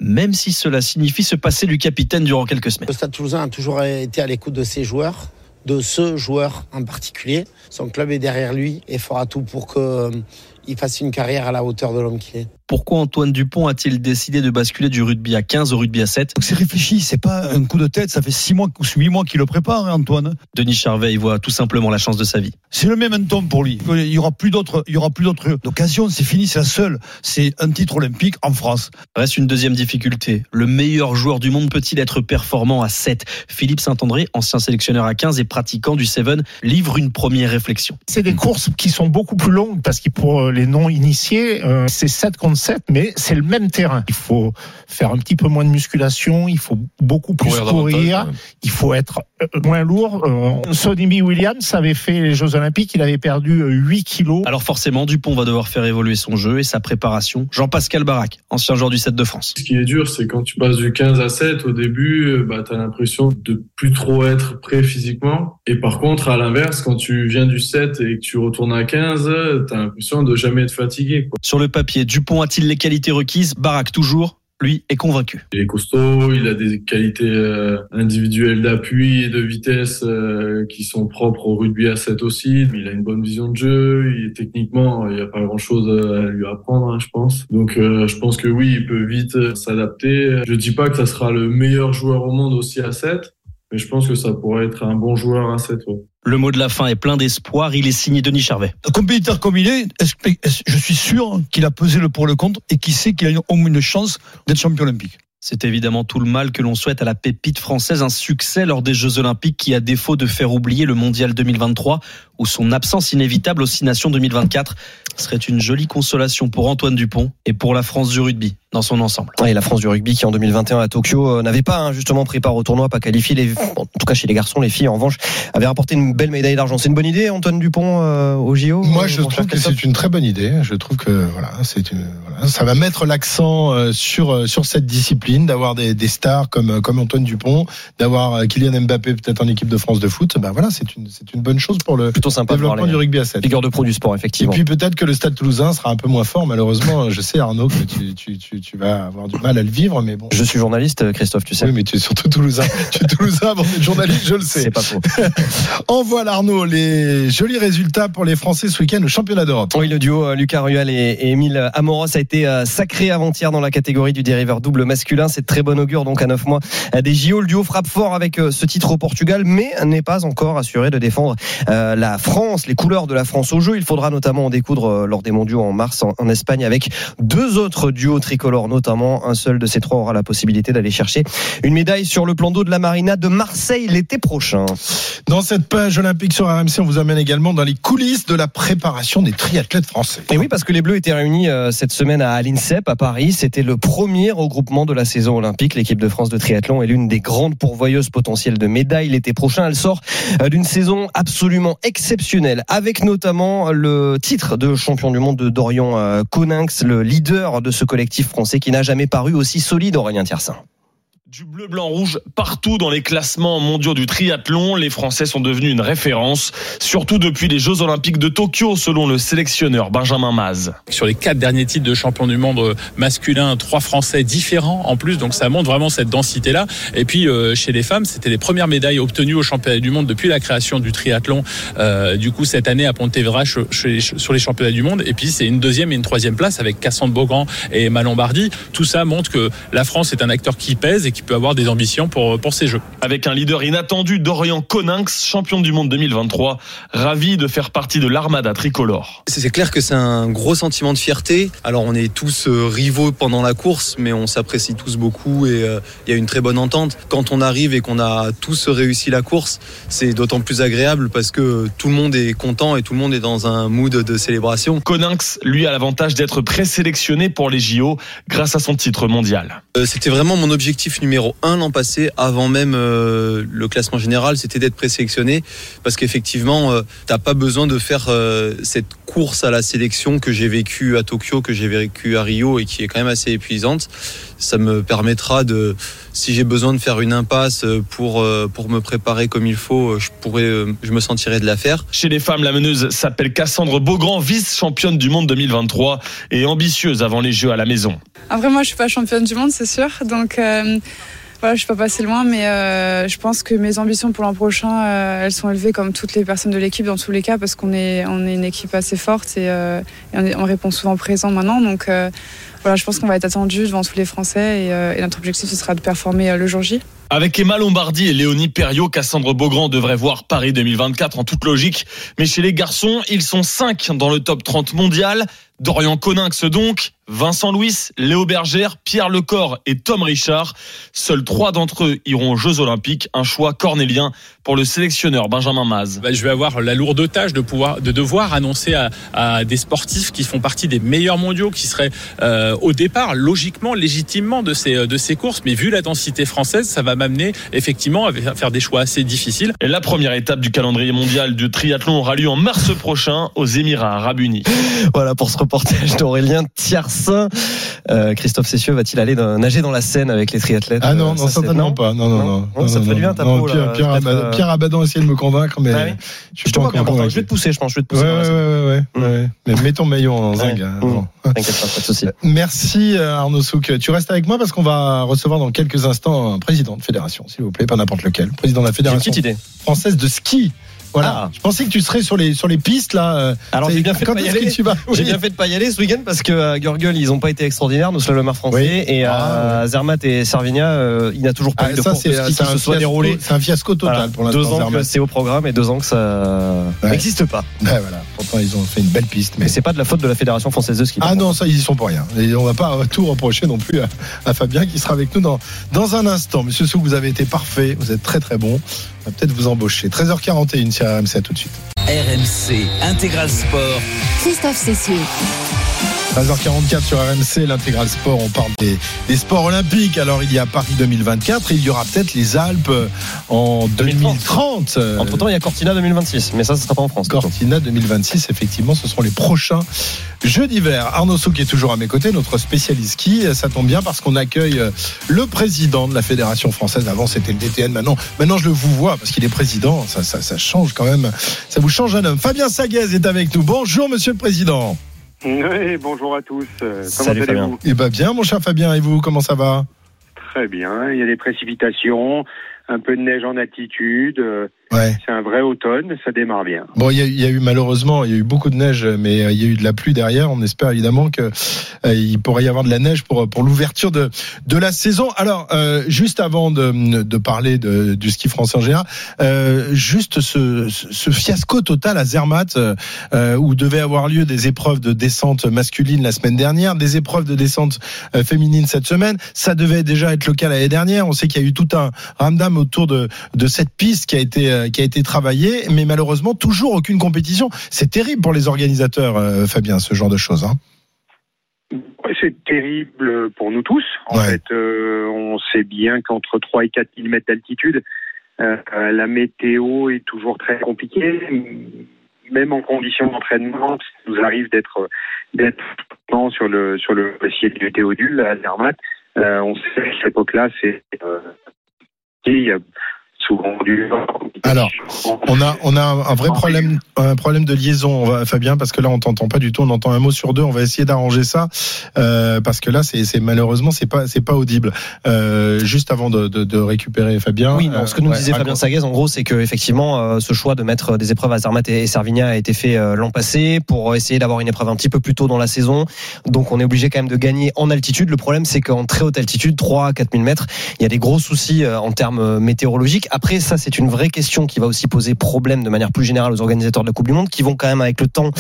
Même si cela signifie se passer du capitaine durant quelques semaines. Le Stade Toulousain a toujours été à l'écoute de ses joueurs, de ce joueur en particulier. Son club est derrière lui et fera tout pour qu'il fasse une carrière à la hauteur de l'homme qu'il est. Pourquoi Antoine Dupont a-t-il décidé de basculer du rugby à 15 au rugby à 7 C'est réfléchi, c'est pas un coup de tête, ça fait 6 mois ou 8 mois qu'il le prépare, hein, Antoine. Denis Charvet, il voit tout simplement la chance de sa vie. C'est le même tome pour lui. Il y aura plus d'autres, il y aura plus d'autres occasions, c'est fini, c'est la seule. C'est un titre olympique en France. Reste une deuxième difficulté. Le meilleur joueur du monde peut-il être performant à 7 Philippe Saint-André, ancien sélectionneur à 15 et pratiquant du 7, livre une première réflexion. C'est des courses qui sont beaucoup plus longues parce que pour les non initiés, euh, c'est 7 contre 7, mais c'est le même terrain. Il faut faire un petit peu moins de musculation, il faut beaucoup plus courir, courir il faut être euh, moins lourd. Euh, Sonny Williams avait fait les Jeux Olympiques, il avait perdu 8 euh, kilos. Alors forcément, Dupont va devoir faire évoluer son jeu et sa préparation. Jean-Pascal Barak, ancien joueur du 7 de France. Ce qui est dur, c'est quand tu passes du 15 à 7 au début, bah, tu as l'impression de plus trop être prêt physiquement. Et par contre, à l'inverse, quand tu viens du 7 et que tu retournes à 15, tu as l'impression de jamais être fatigué. Quoi. Sur le papier, Dupont a-t-il les qualités requises? Barak toujours lui est convaincu. Il est costaud, il a des qualités euh, individuelles d'appui et de vitesse euh, qui sont propres au rugby à 7 aussi. Il a une bonne vision de jeu, il techniquement, il n'y a pas grand-chose à lui apprendre, hein, je pense. Donc euh, je pense que oui, il peut vite s'adapter. Je dis pas que ça sera le meilleur joueur au monde aussi à 7, mais je pense que ça pourrait être un bon joueur à 7. Ouais. Le mot de la fin est plein d'espoir. Il est signé Denis Charvet. Compétiteur comme il est, je suis sûr qu'il a pesé le pour le contre et qu'il sait qu'il a au moins une chance d'être champion olympique. C'est évidemment tout le mal que l'on souhaite à la pépite française, un succès lors des Jeux Olympiques qui, à défaut de faire oublier le Mondial 2023 ou son absence inévitable aux Six Nations 2024, serait une jolie consolation pour Antoine Dupont et pour la France du rugby dans son ensemble. Et la France du rugby qui en 2021 à Tokyo euh, n'avait pas hein, justement pris part au tournoi, pas qualifié. Les, en tout cas chez les garçons, les filles en revanche avaient rapporté une belle médaille d'argent. C'est une bonne idée, Antoine Dupont euh, au JO. Moi, je trouve que c'est une très bonne idée. Je trouve que voilà, c'est une, voilà, ça va mettre l'accent euh, sur sur cette discipline, d'avoir des, des, stars comme comme Antoine Dupont, d'avoir Kylian Mbappé peut-être en équipe de France de foot. Ben voilà, c'est une c'est une bonne chose pour le plutôt sympa développement du rugby à 7. Figure de pro du sport, effectivement. Et puis peut-être que le Stade Toulousain sera un peu moins fort, malheureusement. Je sais Arnaud que tu, tu, tu, tu vas avoir du mal à le vivre, mais bon. Je suis journaliste, Christophe, tu sais. Oui, mais tu es surtout toulousain. tu es toulousain avant d'être journaliste, je le sais. C'est pas faux. *laughs* On voit Arnaud les jolis résultats pour les Français ce week-end au championnat d'Europe. Oui, le duo euh, Lucas Rual et, Émile Amoros a été euh, sacré avant-hier dans la catégorie du dériveur double masculin. C'est très bon augure donc à 9 mois des JO. Le duo frappe fort avec euh, ce titre au Portugal, mais n'est pas encore assuré de défendre la France, les couleurs de la France au jeu. Il faudra notamment en découdre lors des mondiaux en mars en, Espagne avec deux autres duos tricolores, notamment un seul de ces trois aura la possibilité d'aller chercher une médaille sur le plan d'eau de la Marina de Marseille l'été prochain. Dans cette page olympique sur RMC, on vous amène également dans les coulisses de la préparation des triathlètes français. Et oui, parce que les Bleus étaient réunis euh, cette semaine à l'INSEP à Paris. C'était le premier regroupement de la saison olympique. L'équipe de France de triathlon est l'une des grandes pourvoyeuses potentielles de médailles l'été prochain. Elle sort euh, d'une saison absolument exceptionnelle, avec notamment le titre de champion du monde de Dorian euh, Coninx, le leader de ce collectif français qui n'a jamais paru aussi solide, Aurélien Tiersin. Du bleu, blanc, rouge partout dans les classements mondiaux du triathlon. Les Français sont devenus une référence, surtout depuis les Jeux Olympiques de Tokyo, selon le sélectionneur Benjamin Maz. Sur les quatre derniers titres de champion du monde masculin, trois Français différents en plus, donc ça montre vraiment cette densité-là. Et puis euh, chez les femmes, c'était les premières médailles obtenues au championnat du monde depuis la création du triathlon. Euh, du coup, cette année à Pontevedra sur les championnats du monde. Et puis c'est une deuxième et une troisième place avec Cassandre Beaugrand et Malombardi. Tout ça montre que la France est un acteur qui pèse et qui peut avoir des ambitions pour, pour ces Jeux. Avec un leader inattendu, Dorian Coninx, champion du monde 2023, ravi de faire partie de l'armada tricolore. C'est clair que c'est un gros sentiment de fierté. Alors on est tous euh, rivaux pendant la course, mais on s'apprécie tous beaucoup et euh, il y a une très bonne entente. Quand on arrive et qu'on a tous réussi la course, c'est d'autant plus agréable parce que tout le monde est content et tout le monde est dans un mood de célébration. Coninx, lui, a l'avantage d'être présélectionné pour les JO grâce à son titre mondial. Euh, c'était vraiment mon objectif numéro numéro 1 l'an passé, avant même euh, le classement général, c'était d'être présélectionné. Parce qu'effectivement, euh, t'as pas besoin de faire euh, cette course à la sélection que j'ai vécue à Tokyo, que j'ai vécue à Rio et qui est quand même assez épuisante. Ça me permettra de, si j'ai besoin de faire une impasse pour, euh, pour me préparer comme il faut, je pourrais, euh, je me sentirais de la faire. Chez les femmes, la meneuse s'appelle Cassandre Beaugrand, vice-championne du monde 2023 et ambitieuse avant les Jeux à la maison. Après, moi, je suis pas championne du monde, c'est sûr. Donc, euh, voilà, je suis pas passée loin, mais euh, je pense que mes ambitions pour l'an prochain, euh, elles sont élevées comme toutes les personnes de l'équipe dans tous les cas, parce qu'on est, on est une équipe assez forte et, euh, on, est- on répond souvent présent maintenant. Donc, euh, voilà, je pense qu'on va être attendu devant tous les Français et, euh, et notre objectif, ce sera de performer euh, le jour J. Avec Emma Lombardi et Léonie Perriot, Cassandre Beaugrand devrait voir Paris 2024 en toute logique. Mais chez les garçons, ils sont 5 dans le top 30 mondial. Dorian Coninx donc, Vincent Louis, Léo Bergère, Pierre Lecor et Tom Richard. Seuls trois d'entre eux iront aux Jeux Olympiques. Un choix cornélien pour le sélectionneur Benjamin Maz. Bah, je vais avoir la lourde tâche de pouvoir, de devoir annoncer à, à des sportifs qui font partie des meilleurs mondiaux, qui seraient euh, au départ logiquement, légitimement de ces de ces courses. Mais vu la densité française, ça va m'amener effectivement à faire des choix assez difficiles. Et la première étape du calendrier mondial du triathlon aura lieu en mars prochain aux Émirats Arabes Unis. Voilà pour ce reportage d'Aurélien Tiersin. Euh, Christophe Cessieux va-t-il aller nager dans la Seine avec les triathlètes Ah non, Euh, non, ça, certainement pas. Non, non, non. Non, ça te fait du bien ta peau, Pierre, là, Pierre, Abadan, euh, Pierre Abadan essayait de me convaincre, mais Ah oui je Je suis te pas encore convaincu. je vais te pousser, je pense, je vais te pousser. ouais, ouais, ouais, ouais. Mais mets ton maillot en zinc. hein, avant. *laughs* T'inquiète pas, pas de souci. Merci euh, Arnaud Souk. Tu restes avec moi parce qu'on va recevoir dans quelques instants un président de fédération, s'il vous plaît, pas n'importe lequel. Président de la fédération idée. française de ski. Voilà. Ah. Je pensais que tu serais sur les sur les pistes là. euh, Alors j'ai bien fait de pas y aller. tu vas J'ai Oui. bien fait de pas y aller ce week-end parce que à Gurgel ils ont pas été extraordinaires nos slalomers français et à Zermatt et Servigna euh, il n'a toujours pas Ah, eu de ça, course c'est- ski c'est qui un se soit fiasco- déroulé. c'est un fiasco total Voilà. pour l'instant, Deux ans que c'est au programme et deux ans que ça Ouais. n'existe pas. Ouais, voilà. Pourtant ils ont fait une belle piste, mais Mais c'est pas de la faute de la fédération française de ski. Ah non, ça, ils y sont pour rien. Et on va pas *laughs* tout reprocher non plus à, à Fabien qui sera avec nous dans, dans un instant. Monsieur Souk, vous avez été parfait. Vous êtes très très bon. Va peut-être vous embaucher. 13h41 sur RMC, à tout de suite. RMC Intégral Sport. Christophe Cessieux. 13h44 sur RMC, l'intégral sport, on parle des, des sports olympiques. Alors il y a Paris 2024 et il y aura peut-être les Alpes en 2030. Entre temps il y a Cortina 2026 mais ça ce sera pas en France. Cortina 2026, effectivement, ce seront les prochains Jeux d'hiver. Arnaud Souk est toujours à mes côtés, notre spécialiste ski. Ça tombe bien parce qu'on accueille le président de la Fédération française. Avant, c'était le DTN. Maintenant, maintenant je le vous vois parce qu'il est président. Ça, ça, ça change quand même. Ça vous change un homme. Fabien Saguez est avec nous. Bonjour, monsieur le président. Oui, bonjour à tous. Euh, Comment Salut allez-vous Eh ben bien, mon cher Fabien. Et vous, comment ça va? Très bien. Il y a des précipitations, un peu de neige en altitude. Ouais. C'est un vrai automne, ça démarre bien. Bon, il y, y a eu malheureusement, il y a eu beaucoup de neige, mais euh, il y a eu de la pluie derrière. On espère évidemment que euh, il pourrait y avoir de la neige pour pour l'ouverture de de la saison. Alors, euh, juste avant de, de parler de, du ski français en général, euh, juste ce, ce fiasco total à Zermatt, où devait avoir lieu des épreuves de descente masculine la semaine dernière, des épreuves de descente féminine cette semaine. Ça devait déjà être le cas l'année dernière. On sait qu'il y a eu tout un ramdam autour de de cette piste qui a été euh, qui a été travaillée, mais malheureusement toujours aucune compétition. C'est terrible pour les organisateurs, euh, Fabien, ce genre de choses. Hein. C'est terrible pour nous tous. En fait, euh, on sait bien qu'entre 3 et 4 000 mètres d'altitude, la météo est toujours très compliquée. Même en conditions d'entraînement, ça nous arrive d'être d'être sur le sur le ciel du Théodule à Zermatt. On sait qu'à cette époque-là, c'est il y a souvent du Alors, on a on a un vrai problème un problème de liaison, va, Fabien, parce que là on t'entend pas du tout, on entend un mot sur deux. On va essayer d'arranger ça euh, parce que là c'est c'est- malheureusement c'est pas c'est pas audible. Euh, juste avant de, de, de récupérer Fabien. Oui, non, ce que nous euh, disait Fabien. Saguez, en gros, c'est que effectivement, euh, ce choix de mettre des épreuves à Zermatt et Servigna a été fait euh, l'an passé pour essayer d'avoir une épreuve un petit peu plus tôt dans la saison. Donc, on est obligé quand même de gagner en altitude. Le problème, c'est qu'en très haute altitude, 3 à 4000 mètres, il y a des gros soucis euh, en termes météorologiques. Après, ça, c'est une vraie question qui va aussi poser problème de manière plus générale aux organisateurs de la Coupe du Monde, qui vont quand même avec le temps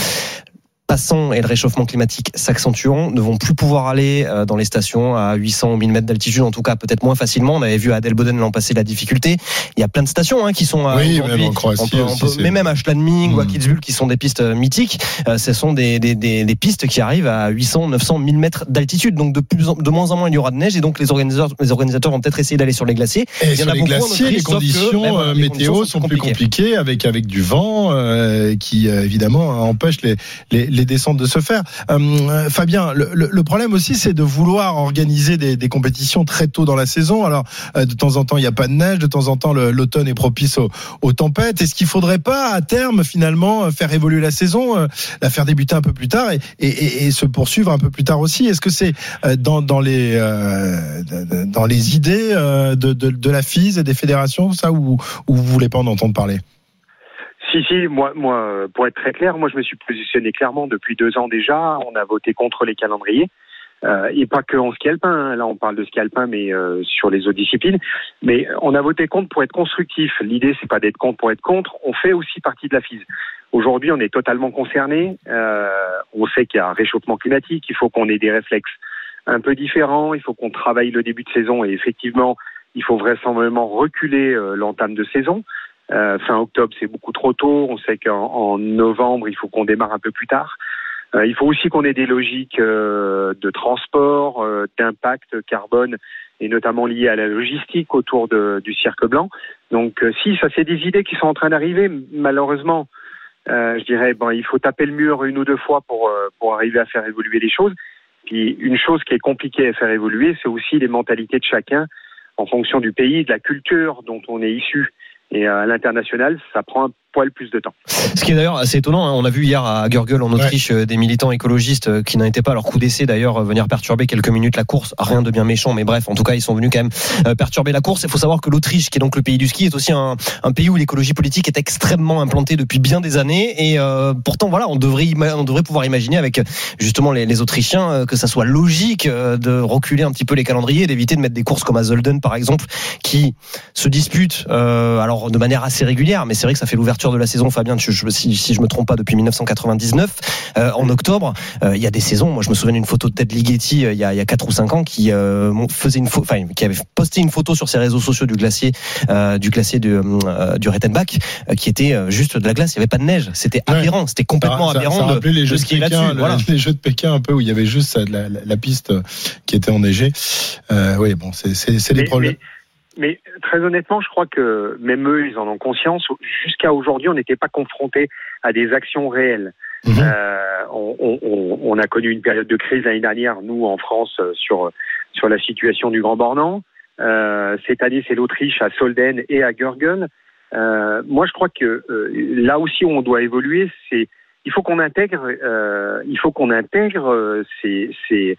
passant et le réchauffement climatique s'accentuant, ne vont plus pouvoir aller euh, dans les stations à 800 ou 1000 mètres d'altitude, en tout cas peut-être moins facilement. On avait vu à Adelboden l'an passé la difficulté. Il y a plein de stations hein, qui sont à Oui, aujourd'hui. même en Croatie On peut- on peut- mais même à Schladming ou à Mm. Kitzbühel qui sont des pistes euh, mythiques, euh, ce sont des, des, des, des pistes qui arrivent à 800, 900, 1000 mètres d'altitude. Donc de, plus en- de moins en moins il y aura de neige et donc les organisateurs, les organisateurs vont peut-être essayer d'aller sur les glaciers. Et Il y en sur a les beaucoup glaciers, les que, conditions euh, les météo conditions sont plus compliquées avec avec du vent euh, qui euh, évidemment empêche les, les les descentes de se faire. Euh, Fabien, le, problème aussi c'est de vouloir organiser des, compétitions très tôt dans la saison. Alors euh, de temps en temps il n'y a pas de neige, de temps en temps l'automne est propice aux, tempêtes. Est-ce qu'il faudrait pas à terme finalement euh, faire évoluer la saison, la faire débuter un peu plus tard et, se poursuivre un peu plus tard aussi? Est-ce que c'est dans les les idées de, la FIS et des fédérations ça ou ou vous voulez pas en entendre parler? Si, si, moi, moi, pour être très clair, moi, je me suis positionné clairement depuis deux ans déjà. On a voté contre les calendriers. Euh, et pas que en ski alpin. hein. Là, on parle de ski alpin, mais euh, sur les autres disciplines. Mais on a voté contre pour être constructif. L'idée, c'est pas d'être contre pour être contre. On fait aussi partie de la FIS. Aujourd'hui, on est totalement concerné. Euh, on sait qu'il y a un réchauffement climatique. Il faut qu'on ait des réflexes un peu différents. Il faut qu'on travaille le début de saison. Et effectivement, il faut vraisemblablement reculer euh, l'entame de saison. Euh, fin octobre, c'est beaucoup trop tôt. On sait qu'en en novembre, il faut qu'on démarre un peu plus tard. Euh, il faut aussi qu'on ait des logiques euh, de transport, euh, d'impact carbone, et notamment liées à la logistique autour de- du cirque blanc. Donc, euh, si, ça, c'est des idées qui sont en train d'arriver. Malheureusement, euh, je dirais, bon, il faut taper le mur une ou deux fois pour, pour arriver à faire évoluer les choses. Puis, une chose qui est compliquée à faire évoluer, c'est aussi les mentalités de chacun en fonction du pays, de la culture dont on est issu. Et euh, à l'international, ça prend un poil plus de temps. Ce qui est d'ailleurs assez étonnant, hein, on a vu hier à Gurgel en Autriche euh, des militants écologistes euh, qui n'en étaient pas à leur coup d'essai d'ailleurs euh, venir perturber quelques minutes la course. Rien de bien méchant, mais bref, en tout cas ils sont venus quand même perturber la course. Il faut savoir que l'Autriche, qui est donc le pays du ski, est aussi un, un pays où l'écologie politique est extrêmement implantée depuis bien des années. Et euh, pourtant voilà, on devrait on devrait pouvoir imaginer avec justement les, les Autrichiens que ça soit logique de reculer un petit peu les calendriers, d'éviter de mettre des courses comme à Zolden par exemple, qui se disputent euh, alors de manière assez régulière, mais c'est vrai que ça fait l'ouverture de la saison, Fabien, je, je- si, si je me trompe pas, depuis 1999, euh, en octobre, euh, il y a des saisons. Moi, je me souviens d'une photo de Ted Ligeti euh, il y a il y a quatre ou cinq ans qui euh, faisait une photo, enfin, qui avait posté une photo sur ses réseaux sociaux du glacier, euh, du glacier du, euh, du Rettenbach, euh, qui était euh, juste de la glace. Il y avait pas de neige. C'était aberrant. C'était complètement ça, ça, aberrant ça de, rappelait les de jeux de Pékin, là-dessus. le- Voilà. les jeux de Pékin un peu où il y avait juste euh, la, la- la piste euh, qui était enneigée. Euh, oui, bon, c'est des problèmes. Mais très honnêtement, je crois que même eux, ils en ont conscience. Jusqu'à aujourd'hui, on n'était pas confronté à des actions réelles. Euh, on, on- on- a connu une période de crise l'année dernière, nous en France, euh, sur sur la situation du Grand Bornand. Euh, cette année, c'est l'Autriche à Solden et à Gurgen. Euh, moi, je crois que euh, là aussi où on doit évoluer, c'est il faut qu'on intègre, euh, il faut qu'on intègre euh, ces, ces,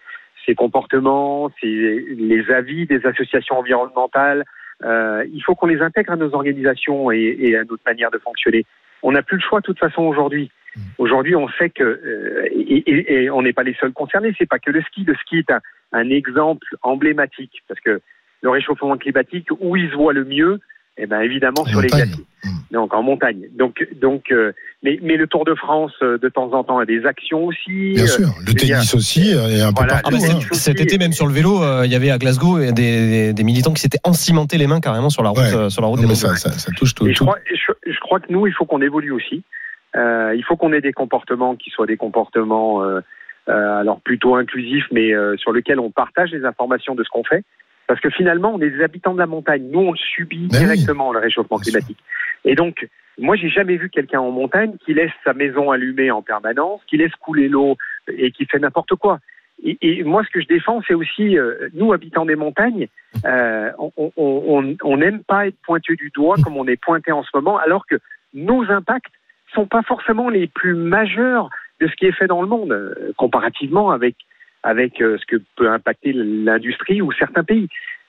ces comportements, ces, les avis des associations environnementales. Euh, il faut qu'on les intègre à nos organisations et, et à notre manière de fonctionner. On n'a plus le choix de toute façon aujourd'hui. Aujourd'hui, on sait que euh, et, et- et on n'est pas les seuls concernés. C'est pas que le ski. Le ski est un, un exemple emblématique parce que le réchauffement climatique, où il se voit le mieux, eh ben évidemment sur les glaciers. Donc en montagne. Donc donc euh, mais mais le Tour de France euh, de temps en temps a des actions aussi. Bien Euh, sûr, le dire, tennis aussi, et un peu partout. le hein. Cet été, même sur le vélo, euh, il y avait à Glasgow des, des, des militants qui s'étaient encimentés les mains carrément sur la route, Ouais. euh, sur la route Non, des mais ça, montagnes. ça, ça touche tout. Et je crois, je, je crois que nous, il faut qu'on évolue aussi. Euh, il faut qu'on ait des comportements qui soient des comportements euh, euh, alors plutôt inclusifs, mais euh, sur lesquels on partage les informations de ce qu'on fait. Parce que finalement, on est des habitants de la montagne. Nous, on le subit Ben oui. directement, le réchauffement climatique. Et donc, moi, j'ai jamais vu quelqu'un en montagne qui laisse sa maison allumée en permanence, qui laisse couler l'eau et qui fait n'importe quoi. Et, et moi, ce que je défends, c'est aussi, euh, nous, habitants des montagnes, euh, on- n'aime pas être pointé du doigt comme on est pointé en ce moment, alors que nos impacts sont pas forcément les plus majeurs de ce qui est fait dans le monde, euh, comparativement avec avec euh, ce que peut impacter l'industrie ou certains pays.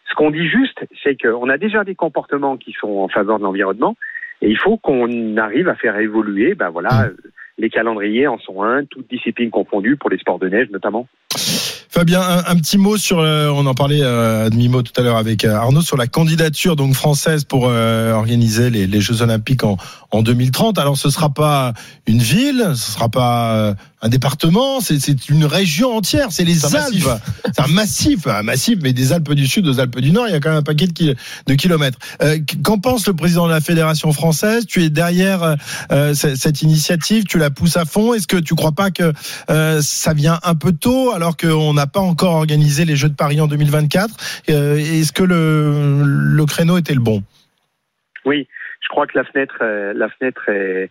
Ce qu'on dit juste, c'est qu'on a déjà des comportements qui sont en faveur de l'environnement, et il faut qu'on arrive à faire évoluer, ben voilà, euh, les calendriers en sont un, toutes disciplines confondues pour les sports de neige notamment. Fabien, un, un petit mot sur, euh, on en parlait euh, à demi-mot tout à l'heure avec euh, Arnaud, sur la candidature donc française pour euh, organiser les, les Jeux Olympiques en, en 2030. Alors ce sera pas une ville, ce sera pas euh, un département, c'est c'est une région entière, c'est les Alpes. massif. C'est un massif, un massif, mais des Alpes du Sud aux Alpes du Nord, il y a quand même un paquet de, kil- de kilomètres. Euh, Qu'en pense le président de la Fédération française? Tu es derrière euh, euh, cette initiative, tu la pousses à fond. Est-ce que tu crois pas que euh, ça vient un peu tôt alors qu'on n'a pas encore organisé les Jeux de Paris en 2024 Euh, Est-ce que le, le créneau était le bon? Oui, je crois que la fenêtre, euh, la fenêtre est,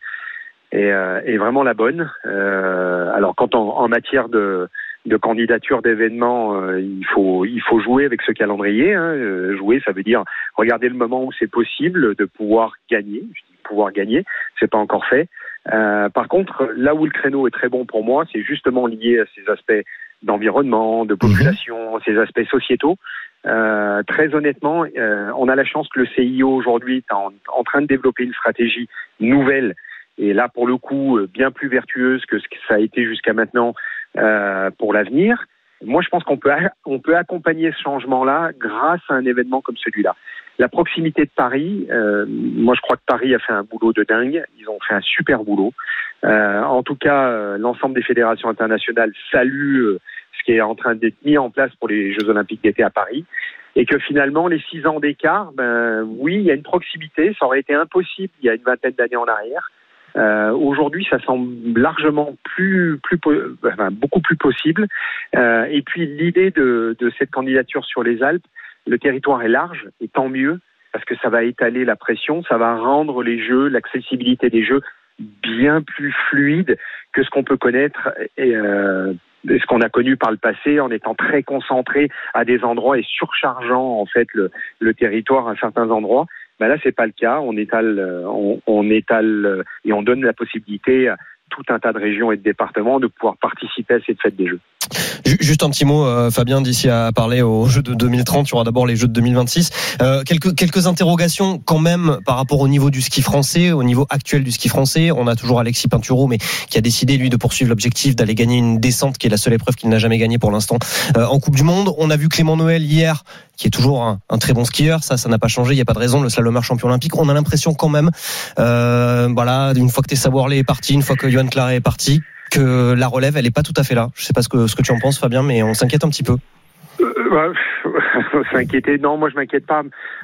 est, euh, est vraiment la bonne. Euh, alors, quand en, en matière de, de candidature d'événements, euh, il faut il faut jouer avec ce calendrier. Hein. Euh, Jouer, ça veut dire regarder le moment où c'est possible de pouvoir gagner. Je dis pouvoir gagner, c'est pas encore fait. Euh, par contre, là où le créneau est très bon pour moi, c'est justement lié à ces aspects d'environnement, de population, ces aspects sociétaux. Euh, très honnêtement, euh, on a la chance que le CIO aujourd'hui est en, en train de développer une stratégie nouvelle et là pour le coup euh, bien plus vertueuse que ce que ça a été jusqu'à maintenant euh, pour l'avenir. Moi, je pense qu'on peut on peut accompagner ce changement-là grâce à un événement comme celui-là. La proximité de Paris, euh, moi je crois que Paris a fait un boulot de dingue. Ils ont fait un super boulot. Euh, en tout cas, euh, l'ensemble des fédérations internationales saluent euh, ce qui est en train d'être mis en place pour les Jeux Olympiques d'été à Paris. Et que finalement, les six ans d'écart, ben oui, il y a une proximité. Ça aurait été impossible il y a une vingtaine d'années en arrière. Euh, Aujourd'hui, ça semble largement plus, plus, enfin, beaucoup plus possible. Euh, et puis l'idée de, de cette candidature sur les Alpes, le territoire est large, et tant mieux, parce que ça va étaler la pression, ça va rendre les jeux, l'accessibilité des jeux bien plus fluide que ce qu'on peut connaître et euh, ce qu'on a connu par le passé en étant très concentré à des endroits et surchargeant en fait le, le territoire à certains endroits. Ben là, c'est pas le cas. On étale, euh, on, étale euh, et on donne la possibilité à tout un tas de régions et de départements de pouvoir participer à cette fête des Jeux. Ju- Juste un petit mot, euh, Fabien, d'ici à parler aux *laughs* Jeux de 2030, il y aura d'abord les Jeux de 2026. Euh, quelques, quelques interrogations quand même par rapport au niveau du ski français, au niveau actuel du ski français. On a toujours Alexis Pinturo, mais qui a décidé, lui, de poursuivre l'objectif d'aller gagner une descente, qui est la seule épreuve qu'il n'a jamais gagnée pour l'instant euh, en Coupe du Monde. On a vu Clément Noël hier, qui est toujours un, un très bon skieur. Ça, ça n'a pas changé. Il n'y a pas de raison. Le slalomeur champion olympique. On a l'impression quand même, euh, voilà, une fois que Tessa Worley est parti, une fois que Johan Claret est parti, que la relève, elle est pas tout à fait là. Je sais pas ce que, ce que tu en penses, Fabien, mais on s'inquiète un petit peu. Euh, ouais, *laughs* S'inquiéter, non, moi je m'inquiète pas.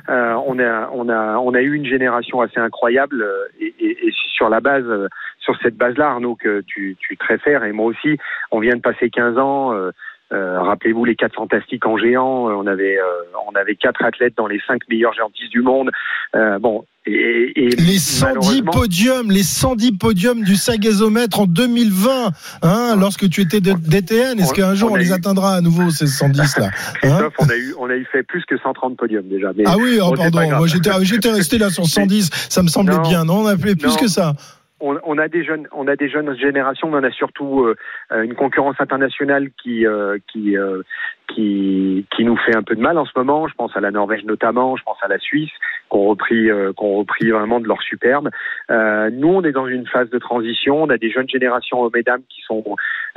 Euh, on a, on a, on a eu une génération assez incroyable euh, et, et- et sur la base, euh, sur cette base-là, Arnaud, que tu, tu te réfères et moi aussi, on vient de passer 15 ans. euh, euh, Rappelez-vous les quatre fantastiques en géant. euh, On avait, euh, on avait quatre athlètes dans les cinq meilleurs géantistes du monde. Euh, bon, et, et Les 110 malheureusement- podiums, les 110 podiums du sagazomètre en 2020, hein, lorsque tu étais de- DTN, est-ce qu'un jour on les eu- atteindra à nouveau ces 110 là hein on a eu, on a eu fait plus que 130 podiums déjà. Mais Ah oui, oh, pardon, moi j'étais j'étais resté là sur *laughs* 110, ça me semblait Non. bien. Non, on a fait plus Non. que ça. On, on a des jeunes, on a des jeunes générations, mais on a surtout euh, une concurrence internationale qui euh, qui euh, qui qui nous fait un peu de mal en ce moment. Je pense à la Norvège notamment, je pense à la Suisse, qu'on repris euh, qu'on repris vraiment de leur superbe. Euh, nous, on est dans une phase de transition. On a des jeunes générations hommes et dames qui sont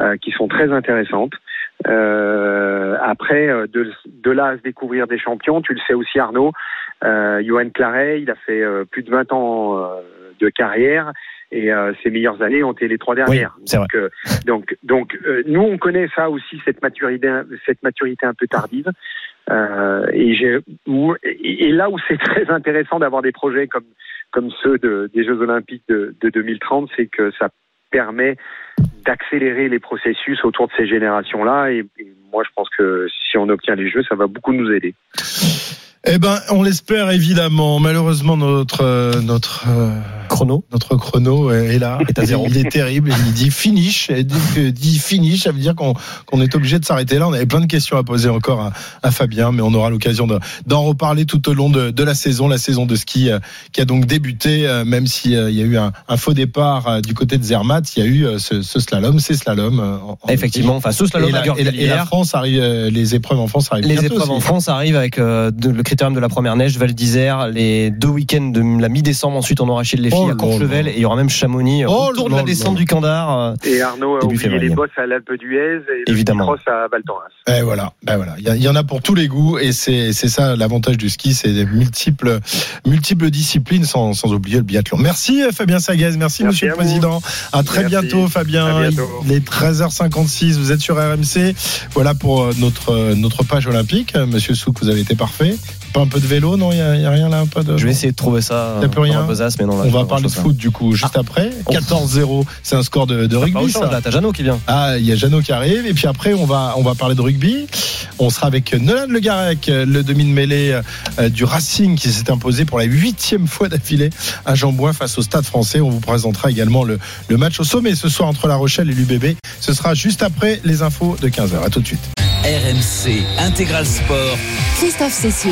euh, qui sont très intéressantes. Après, de, de là à se découvrir des champions, tu le sais aussi Arnaud, Johan Claret, il a fait plus de 20 ans de carrière et euh, ses meilleures années ont été les trois dernières. donc, euh, donc, donc euh, nous on connaît ça aussi cette maturité, cette maturité un peu tardive. Euh, et, là où c'est *laughs* très intéressant d'avoir des projets comme comme ceux de, des Jeux Olympiques de, de 2030, c'est que ça permet d'accélérer les processus autour de ces générations-là. Et, et moi, je pense que si on obtient les Jeux, ça va beaucoup nous aider. Eh ben, on l'espère évidemment. Malheureusement, notre euh, notre euh, chrono, notre chrono est là. Est à zéro. Il est terrible. Il dit finish. Et que dit finish, ça veut dire qu'on qu'on est obligé de s'arrêter là. On avait plein de questions à poser encore à, à Fabien, mais on aura l'occasion de- d'en reparler tout au long de, de la saison, la saison de ski euh, qui a donc débuté. Même s'il y a eu un, un faux départ du côté de Zermatt, il y a eu ce, ce slalom, ces slaloms. en- en Effectivement, enfin, ce slalom et la, et la- et la France arrive, les épreuves en France arrivent Les épreuves en. France arrivent avec euh, de- le critérium de la première neige, Val d'Isère, les deux week-ends de la mi-décembre. Ensuite, on aura chez les ski Oh à Courchevel et il y aura même Chamonix Oh autour de la descente du Candar. euh, Et Arnaud a oublié février. les bosses à l'Alpe d'Huez et le Évidemment. cross à Val Thorens. Et voilà, ben voilà. Il y, a- il y en a pour tous les goûts et c'est c'est ça l'avantage du ski, c'est des multiples multiples disciplines sans, sans oublier le biathlon. Merci euh, Fabien Sagaz, merci, Merci Monsieur le. Président. À très Merci. bientôt Fabien. À bientôt. Il est 13h56, vous êtes sur RMC. Voilà pour euh, notre notre page olympique. Monsieur Souk, vous avez été parfait. Pas un peu de vélo, non Il y a, rien là, pas de. Je vais essayer de trouver ça. Il a plus rien. besace, mais non, là, On va parler de foot du coup juste après. 14-0, c'est un score de, rugby. chose, ça. là, t'as Jeannot qui vient. Ah, il y a Jeannot qui arrive et puis après on va on va parler de rugby. On sera avec Nolan Le Garec, le demi de mêlée euh, du Racing qui s'est imposé pour la huitième fois d'affilée à Jean-Bouin face au Stade Français. On vous présentera également le, le match au sommet ce soir entre La Rochelle et l'UBB. Ce sera juste après les infos de 15h. À tout de suite. RMC Intégral Sport. Christophe Cessieux.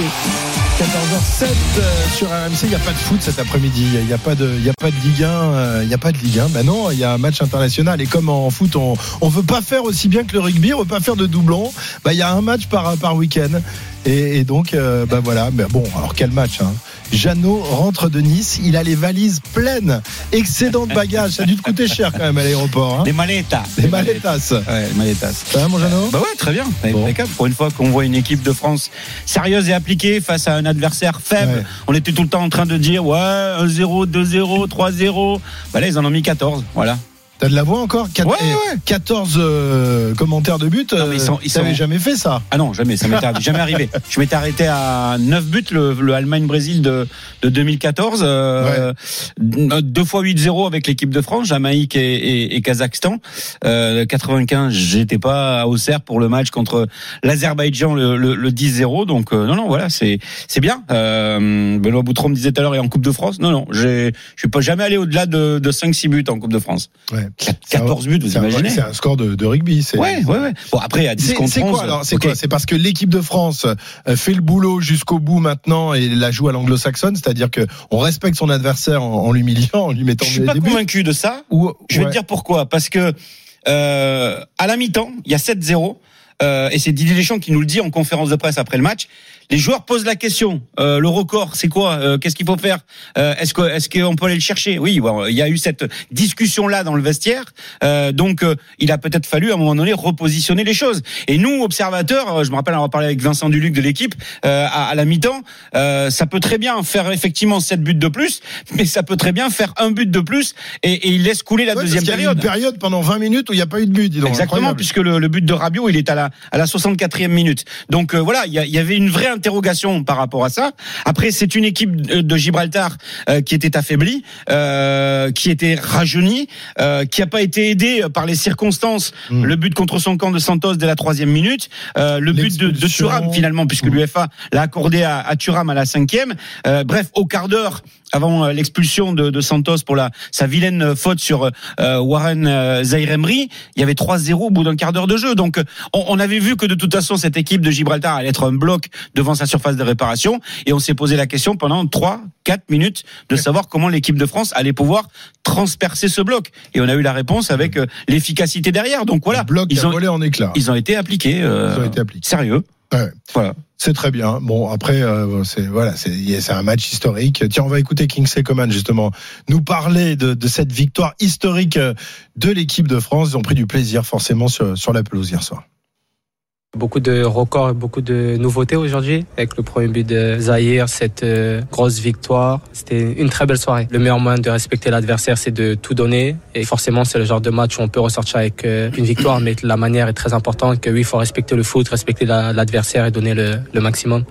14h07 euh, sur RMC, il n'y a pas de foot cet après-midi, il n'y a pas de, il y a pas de Ligue 1, euh, il n'y a pas de Ligue 1. Ben non, il y a un match international et comme en foot, on, on veut pas faire aussi bien que le rugby, on veut pas faire de doublons. Ben il y a un match par par week-end et, et donc euh, ben voilà. Mais bon, alors quel match hein? Jeannot rentre de Nice, il a les valises pleines, excédent de bagages, ça a dû te coûter cher quand même à l'aéroport. Hein Des maletas. Des maletas. Ouais, des maletas. Ça va mon Jeannot? Bah ouais, très bien. Impeccable. Pour une fois qu'on voit une équipe de France sérieuse et appliquée face à un adversaire faible. Ouais. On était tout le temps en train de dire ouais, 1-0, 2-0, 3-0. Bah là, ils en ont mis 14. Voilà. T'as de la voix encore Quat- Ouais, eh, ouais. 14 euh, commentaires de but. Non, mais ils sont- ils sont- jamais fait ça Ah non, jamais, ça m'était jamais arrivé. *laughs* Je m'étais arrêté à 9 buts, le, le Allemagne-Brésil de, de 2014, euh, deux fois 8-0 avec l'équipe de France, Jamaïque et, et, et Kazakhstan. Euh, 95, j'étais pas à Auxerre pour le match contre l'Azerbaïdjan, le, le, le 10-0. Donc euh, non, non, voilà, c'est c'est bien. Euh, Benoît Boutron me disait tout à l'heure, et en Coupe de France, non, non, j'ai- je suis pas jamais allé au-delà de, de 5-6 buts en Coupe de France. Ouais. 14 buts, vous imaginez C'est un score de, de rugby. Ouais, ouais, ouais. Bon, après, à 10 C'est contre c'est 11, quoi alors C'est quoi? C'est parce que l'équipe de France euh, fait le boulot jusqu'au bout maintenant et la joue à l'anglo-saxonne, c'est-à-dire que on respecte son adversaire en, en l'humiliant, en lui mettant Je suis des, pas des buts. convaincu de ça. Ou- Je vais ouais. te dire pourquoi. Parce que euh, à la mi-temps, il y a 7-0. euh, et c'est Didier Deschamps qui nous le dit en conférence de presse après le match. Les joueurs posent la question. euh, le record, c'est quoi Euh, Qu'est-ce qu'il faut faire Euh, Est-ce que est-ce qu'on peut aller le chercher? Oui, bon, il y a eu cette discussion là dans le vestiaire. Euh, donc, euh, il a peut-être fallu à un moment donné repositionner les choses. Et nous, observateurs, euh, je me rappelle avoir parlé avec Vincent Duluc de l'équipe euh, à, à la mi-temps. euh, ça peut très bien faire effectivement 7 buts de plus, *laughs* mais ça peut très bien faire un but de plus et, et il laisse couler la Ouais, deuxième parce qu'il y a eu période. une période pendant 20 minutes où il n'y a pas eu de but. dis donc, Exactement, incroyable. puisque le, le but de Rabiot, il est à la, à la 64e minute. Donc euh, voilà, il y, il y avait une vraie interrogation par rapport à ça. Après, c'est une équipe de Gibraltar euh, qui était affaiblie, euh, qui était rajeunie, euh, qui n'a pas été aidée par les circonstances. Hmm. Le but contre son camp de Santos dès la troisième minute, le but de, de. Thuram finalement, puisque l'UFA l'a accordé à, à Thuram à la cinquième. Bref, au quart d'heure avant l'expulsion de, de Santos pour la sa vilaine faute sur Warren Emery, il y avait 3-0 au bout d'un quart d'heure de jeu. Donc on, on avait vu que de toute façon cette équipe de Gibraltar allait être un bloc devant sa surface de réparation et on s'est posé la question pendant 3 4 minutes de savoir comment l'équipe de France allait pouvoir transpercer ce bloc et on a eu la réponse avec euh, l'efficacité derrière. Donc voilà, bloc ils ont volé en éclats. ils ont été appliqués euh, Ils ont été appliqués. sérieux. Ouais. Voilà. C'est très bien. Bon, après, euh, c'est voilà, c'est un match historique. Tiens, on va écouter Kingsley Coman justement nous parler de, de cette victoire historique de l'équipe de France. Ils ont pris du plaisir forcément sur, sur la pelouse hier soir. Beaucoup de records et beaucoup de nouveautés aujourd'hui avec le premier but de Zahir, cette euh, grosse victoire. C'était une très belle soirée. Le meilleur moyen de respecter l'adversaire, c'est de tout donner. Et forcément, c'est le genre de match où on peut ressortir avec euh, une victoire, mais la manière est très importante. Que oui, il faut respecter le foot, respecter la- l'adversaire et donner le, le maximum.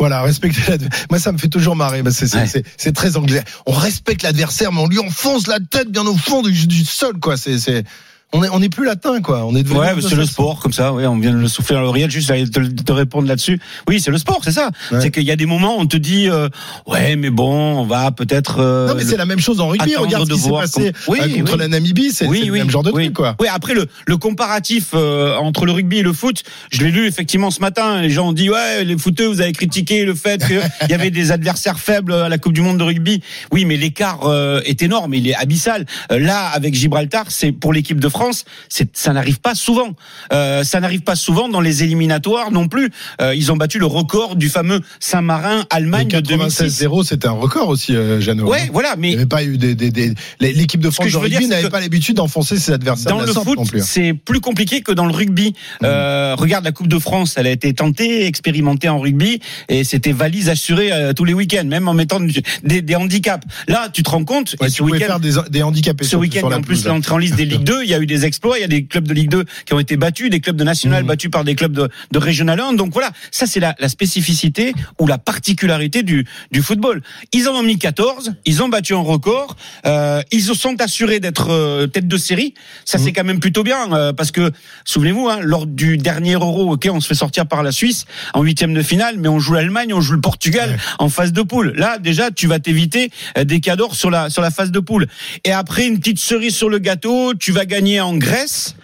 Voilà, respecter l'adversaire. Moi, ça me fait toujours marrer. c'est Ouais. très anglais. On respecte l'adversaire, mais on lui enfonce la tête bien au fond du, du sol, quoi. C'est c'est on est on est plus latin, quoi. On est devenu Ouais, c'est le sport, comme ça. Ouais, on vient de le souffler à l'oreille. Juste j'allais te, te répondre là-dessus. Oui, c'est le sport, c'est ça. Ouais. C'est qu'il y a des moments où on te dit, euh, ouais, mais bon, on va peut-être. euh, Non, mais c'est la même chose en rugby. Regarde ce qui s'est passé com- Oui, euh, contre oui. la Namibie. C'est Oui, le oui, même genre de oui. truc, quoi. Oui, après le, le comparatif euh, entre le rugby et le foot, je l'ai lu effectivement ce matin. Les gens ont dit ouais, les footeux, vous avez critiqué le fait qu'il *laughs* y avait des adversaires faibles à la Coupe du Monde de rugby. Oui, mais l'écart euh, est énorme, il est abyssal. Là, avec Gibraltar, c'est pour l'équipe de France. France. Ça n'arrive pas souvent. Euh, ça n'arrive pas souvent dans les éliminatoires non plus. Euh, ils ont battu le record du fameux Saint-Marin Allemagne de 2006. 96-0, c'était un record aussi, euh, Jeannot. Ouais, voilà, mais Il n'y avait pas eu des, des, des- l'équipe de France c'est n'avait pas l'habitude d'enfoncer ses adversaires Dans de la le sorte foot, hein. c'est plus compliqué que dans le rugby. Euh, regarde la Coupe de France, elle a été tentée, expérimentée en rugby, et c'était valise assurée tous les week-ends, même en mettant des, des handicaps. Là, tu te rends compte Ouais, et tu ce pouvais faire des, handicapés ce week-end, en plus hein. l'entrée en liste des Ligue 2, il y a eu des exploits, il y a des clubs de Ligue 2 qui ont été battus, des clubs de National Mmh. battus par des clubs de, de Régional 1. Donc voilà, ça c'est la, la spécificité ou la particularité du, du football. Ils en ont mis 14, ils ont battu un record, euh, ils se sont assurés d'être euh, tête de série. Ça Mmh. c'est quand même plutôt bien euh, parce que souvenez-vous, hein, lors du dernier Euro, ok, on se fait sortir par la Suisse en huitième de finale, mais on joue l'Allemagne, on joue le Portugal en phase de poule. Là déjà, tu vas t'éviter euh, des cadors sur la sur la phase de poule. Et après une petite cerise sur le gâteau, tu vas gagner en Grèce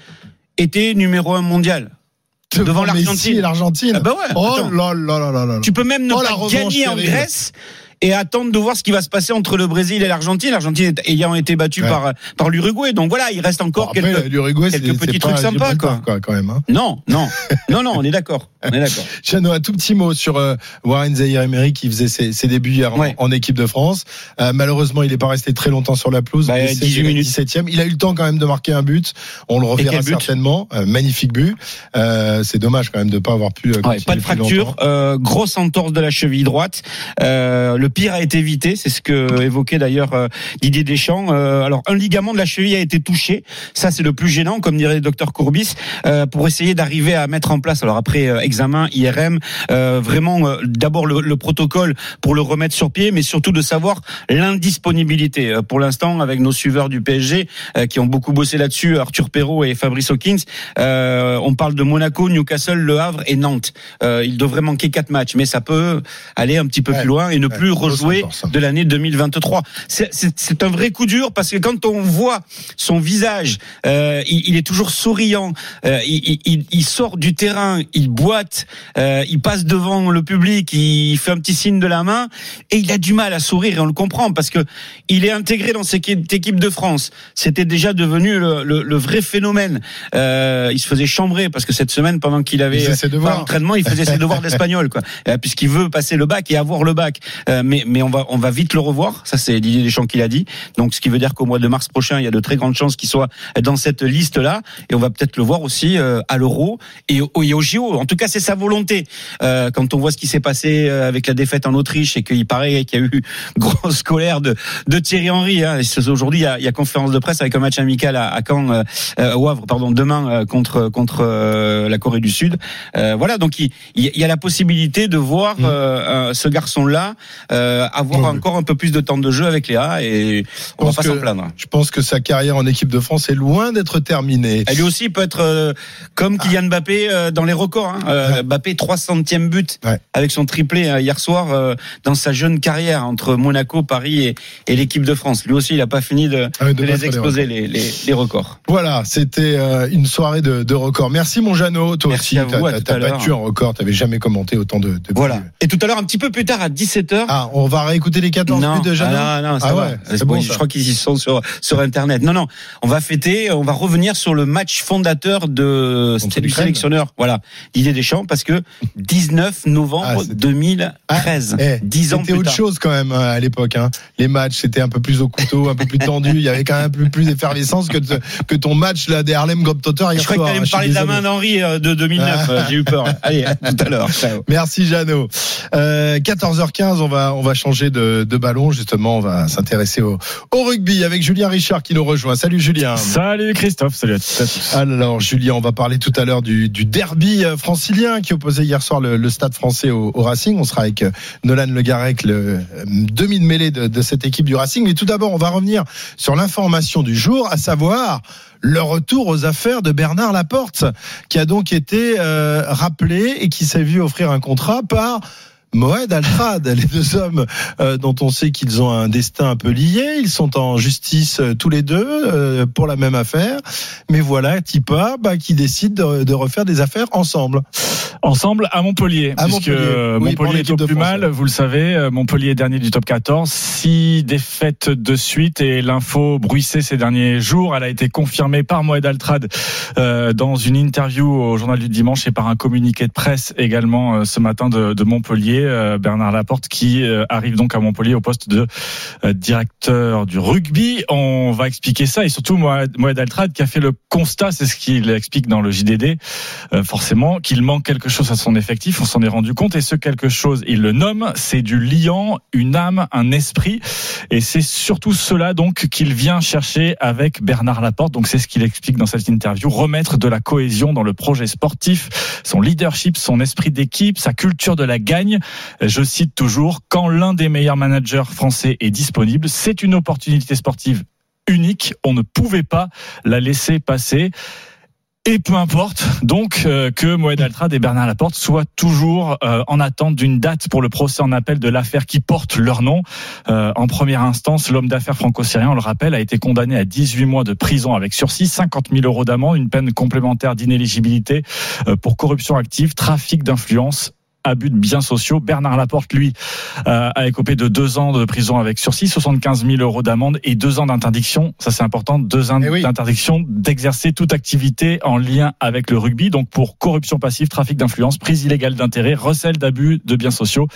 t'es numéro un mondial. Devant Messi l'Argentine. l'Argentine. Ah bah ouais, oh là là là là là. Tu peux même ne Oh, pas gagner en. Grèce et attendre de voir ce qui va se passer entre le Brésil et l'Argentine. L'Argentine ayant été battue Ouais. par par l'Uruguay. Donc voilà, il reste encore Après, quelques quelques petits trucs sympas quoi. quoi, quand même. Hein. Non, non, non, non, on est d'accord, on est d'accord. *laughs* Chano, un tout petit mot sur euh, Warren Zahir Emery qui faisait ses, ses débuts hier en- Ouais. en, équipe de France. Euh, malheureusement, il n'est pas resté très longtemps sur la pelouse. Bah, blessé, 18 il est minutes. 17e. Il a eu le temps quand même de marquer un but. On le reverra certainement. Euh, magnifique but. Euh, c'est dommage quand même de ne pas avoir pu. euh, Ouais, pas de fracture, euh, grosse entorse de la cheville droite. Euh, le pire a été évité, c'est ce que évoquait d'ailleurs euh, Didier Deschamps. Euh, alors un ligament de la cheville a été touché, ça c'est le plus gênant, comme dirait le docteur Courbis, euh, pour essayer d'arriver à mettre en place. Alors après examen, IRM, euh, vraiment d'abord le, le protocole pour le remettre sur pied, mais surtout de savoir l'indisponibilité. Euh, pour l'instant, avec nos suiveurs du PSG euh, qui ont beaucoup bossé là-dessus, Arthur Perrault et Fabrice Hawkins, euh, on parle de Monaco, Newcastle, Le Havre et Nantes. Euh, il devrait manquer quatre matchs, mais ça peut aller un petit peu Ouais, plus loin et ne ouais, plus rejouer de l'année 2023. C'est- un vrai coup dur parce que quand on voit son visage, euh, il, il est toujours souriant, euh, il, il- il sort du terrain, il boite, euh, il passe devant le public, il fait un petit signe de la main et il a du mal à sourire et on le comprend parce que il est intégré dans cette équipe de France. C'était déjà devenu le, le- le vrai phénomène. Euh, il se faisait chambrer parce que cette semaine, pendant qu'il avait l'entraînement, il faisait ses devoirs d'espagnol, quoi, Euh, puisqu'il veut passer le bac et avoir le bac. Euh, mais mais on va on va vite le revoir. Ça c'est Didier Deschamps qui l'a dit. Donc ce qui veut dire qu'au mois de mars prochain, il y a de très grandes chances qu'il soit dans cette liste là et on va peut-être le voir aussi euh, à l'Euro et au, et au JO. En tout cas, c'est sa volonté. Euh, quand on voit ce qui s'est passé euh, avec la défaite en Autriche et qu'il paraît qu'il y a eu *laughs* grosse colère de de Thierry Henry. Hein. Aujourd'hui, il y, a, il y a conférence de presse avec un match amical à, à Caen, euh, euh, au Havre, pardon, demain euh, contre contre euh, la Corée du Sud. Euh, voilà, donc il, il y a la possibilité de voir Mm. euh, euh, ce garçon-là euh, avoir encore un peu plus de temps de jeu avec Léa et on va pas s'en plaindre. Je pense que sa carrière en équipe de France est loin d'être terminée. Et lui aussi peut être euh, comme Kylian Mbappé euh, dans les records. Hein. Mbappé 300e but Ouais. avec son triplé hier soir dans sa jeune carrière entre Monaco, Paris et, et l'équipe de France. Lui aussi, il a pas fini de, Ah oui, de de battre les exploser les, les, les records. Voilà, c'était une soirée de, de record. Merci mon Jeannot, toi Merci aussi, t'as battu un record, t'avais jamais commenté autant de, de Voilà. Et tout à l'heure, un petit peu plus tard, à 17h. Ah, on va réécouter les 14 non, buts de Jeannot ah non, non, ça Ah va. ouais, bon, bon, je ça. crois qu'ils y sont sur, sur Internet. Non, non. On va fêter, on va revenir sur le match fondateur de, du sélectionneur. Voilà. Didier Deschamps, parce que 19 *laughs* novembre Ah, c'est- 2013. Eh, 10 ans C'était autre tard. chose quand même hein, à l'époque. Hein. Les matchs, c'était un peu plus au couteau, un peu plus tendu. Il y avait quand même un peu plus d'effervescence que, te- que ton match là des Harlem Globetrotters hier Je crois que tu allais me parler de la main d'Henri euh, de 2009. Ah. *laughs* euh, J'ai eu peur. Allez, à tout à l'heure. Ciao. Merci Jeannot. Euh, 14h15, on va on va changer de, de ballon justement. On va s'intéresser au, au rugby avec Julien Richard qui nous rejoint. Salut Julien. Salut Christophe, salut à tous. Alors Julien, on va parler tout à l'heure du, du derby euh, francilien qui opposait hier soir le, le Stade Français au, au Racing. On sera avec euh, Nolan Le Garec, le euh, demi de mêlée de, de cette équipe du Racing. Mais tout d'abord, on va revenir sur l'information du jour, à savoir le retour aux affaires de Bernard Laporte, qui a donc été euh, rappelé et qui s'est vu offrir un contrat par Moed Altrad, *laughs* les deux hommes euh, dont on sait qu'ils ont un destin un peu lié, ils sont en justice euh, tous les deux euh, pour la même affaire, mais voilà Tipa bah, qui décide de, de refaire des affaires ensemble. Ensemble à Montpellier, À puisque Montpellier. Oui, Montpellier est au plus mal. Vous le savez, euh, Montpellier est dernier du top 14, six défaites de suite et l'info bruissée ces derniers jours. Elle a été confirmée par Moed Altrad euh, dans une interview au journal du dimanche et par un communiqué de presse également euh, ce matin de, de Montpellier. Euh, Bernard Laporte qui euh, arrive donc à Montpellier au poste de euh, directeur du rugby. On va expliquer ça et surtout Moed Moed Altrad qui a fait le constat, c'est ce qu'il explique dans le JDD, forcément qu'il manque quelque chose à son effectif. On s'en est rendu compte et ce quelque chose, il le nomme, c'est du liant, une âme, un esprit. Et c'est surtout cela donc qu'il vient chercher avec Bernard Laporte. Donc c'est ce qu'il explique dans cette interview, remettre de la cohésion dans le projet sportif, son leadership, son esprit d'équipe, sa culture de la gagne. Je cite toujours, quand l'un des meilleurs managers français est disponible, c'est une opportunité sportive unique. On ne pouvait pas la laisser passer. Et peu importe donc euh, que Moed Altrad et Bernard Laporte soient toujours euh, en attente d'une date pour le procès en appel de l'affaire qui porte leur nom. Euh, en première instance, l'homme d'affaires franco-syrien, on le rappelle, a été condamné à 18 mois de prison avec sursis, 50 000 euros d'amende, une peine complémentaire d'inéligibilité pour corruption active, trafic d'influence abus de biens sociaux. Bernard Laporte, lui, euh, a écopé de deux ans de prison avec sursis, 75 000 euros d'amende et deux ans d'interdiction. Ça, c'est important. Deux ans d'interdiction d'exercer toute activité en lien avec le rugby. Donc, pour corruption passive, trafic d'influence, prise illégale d'intérêt, recel d'abus de biens sociaux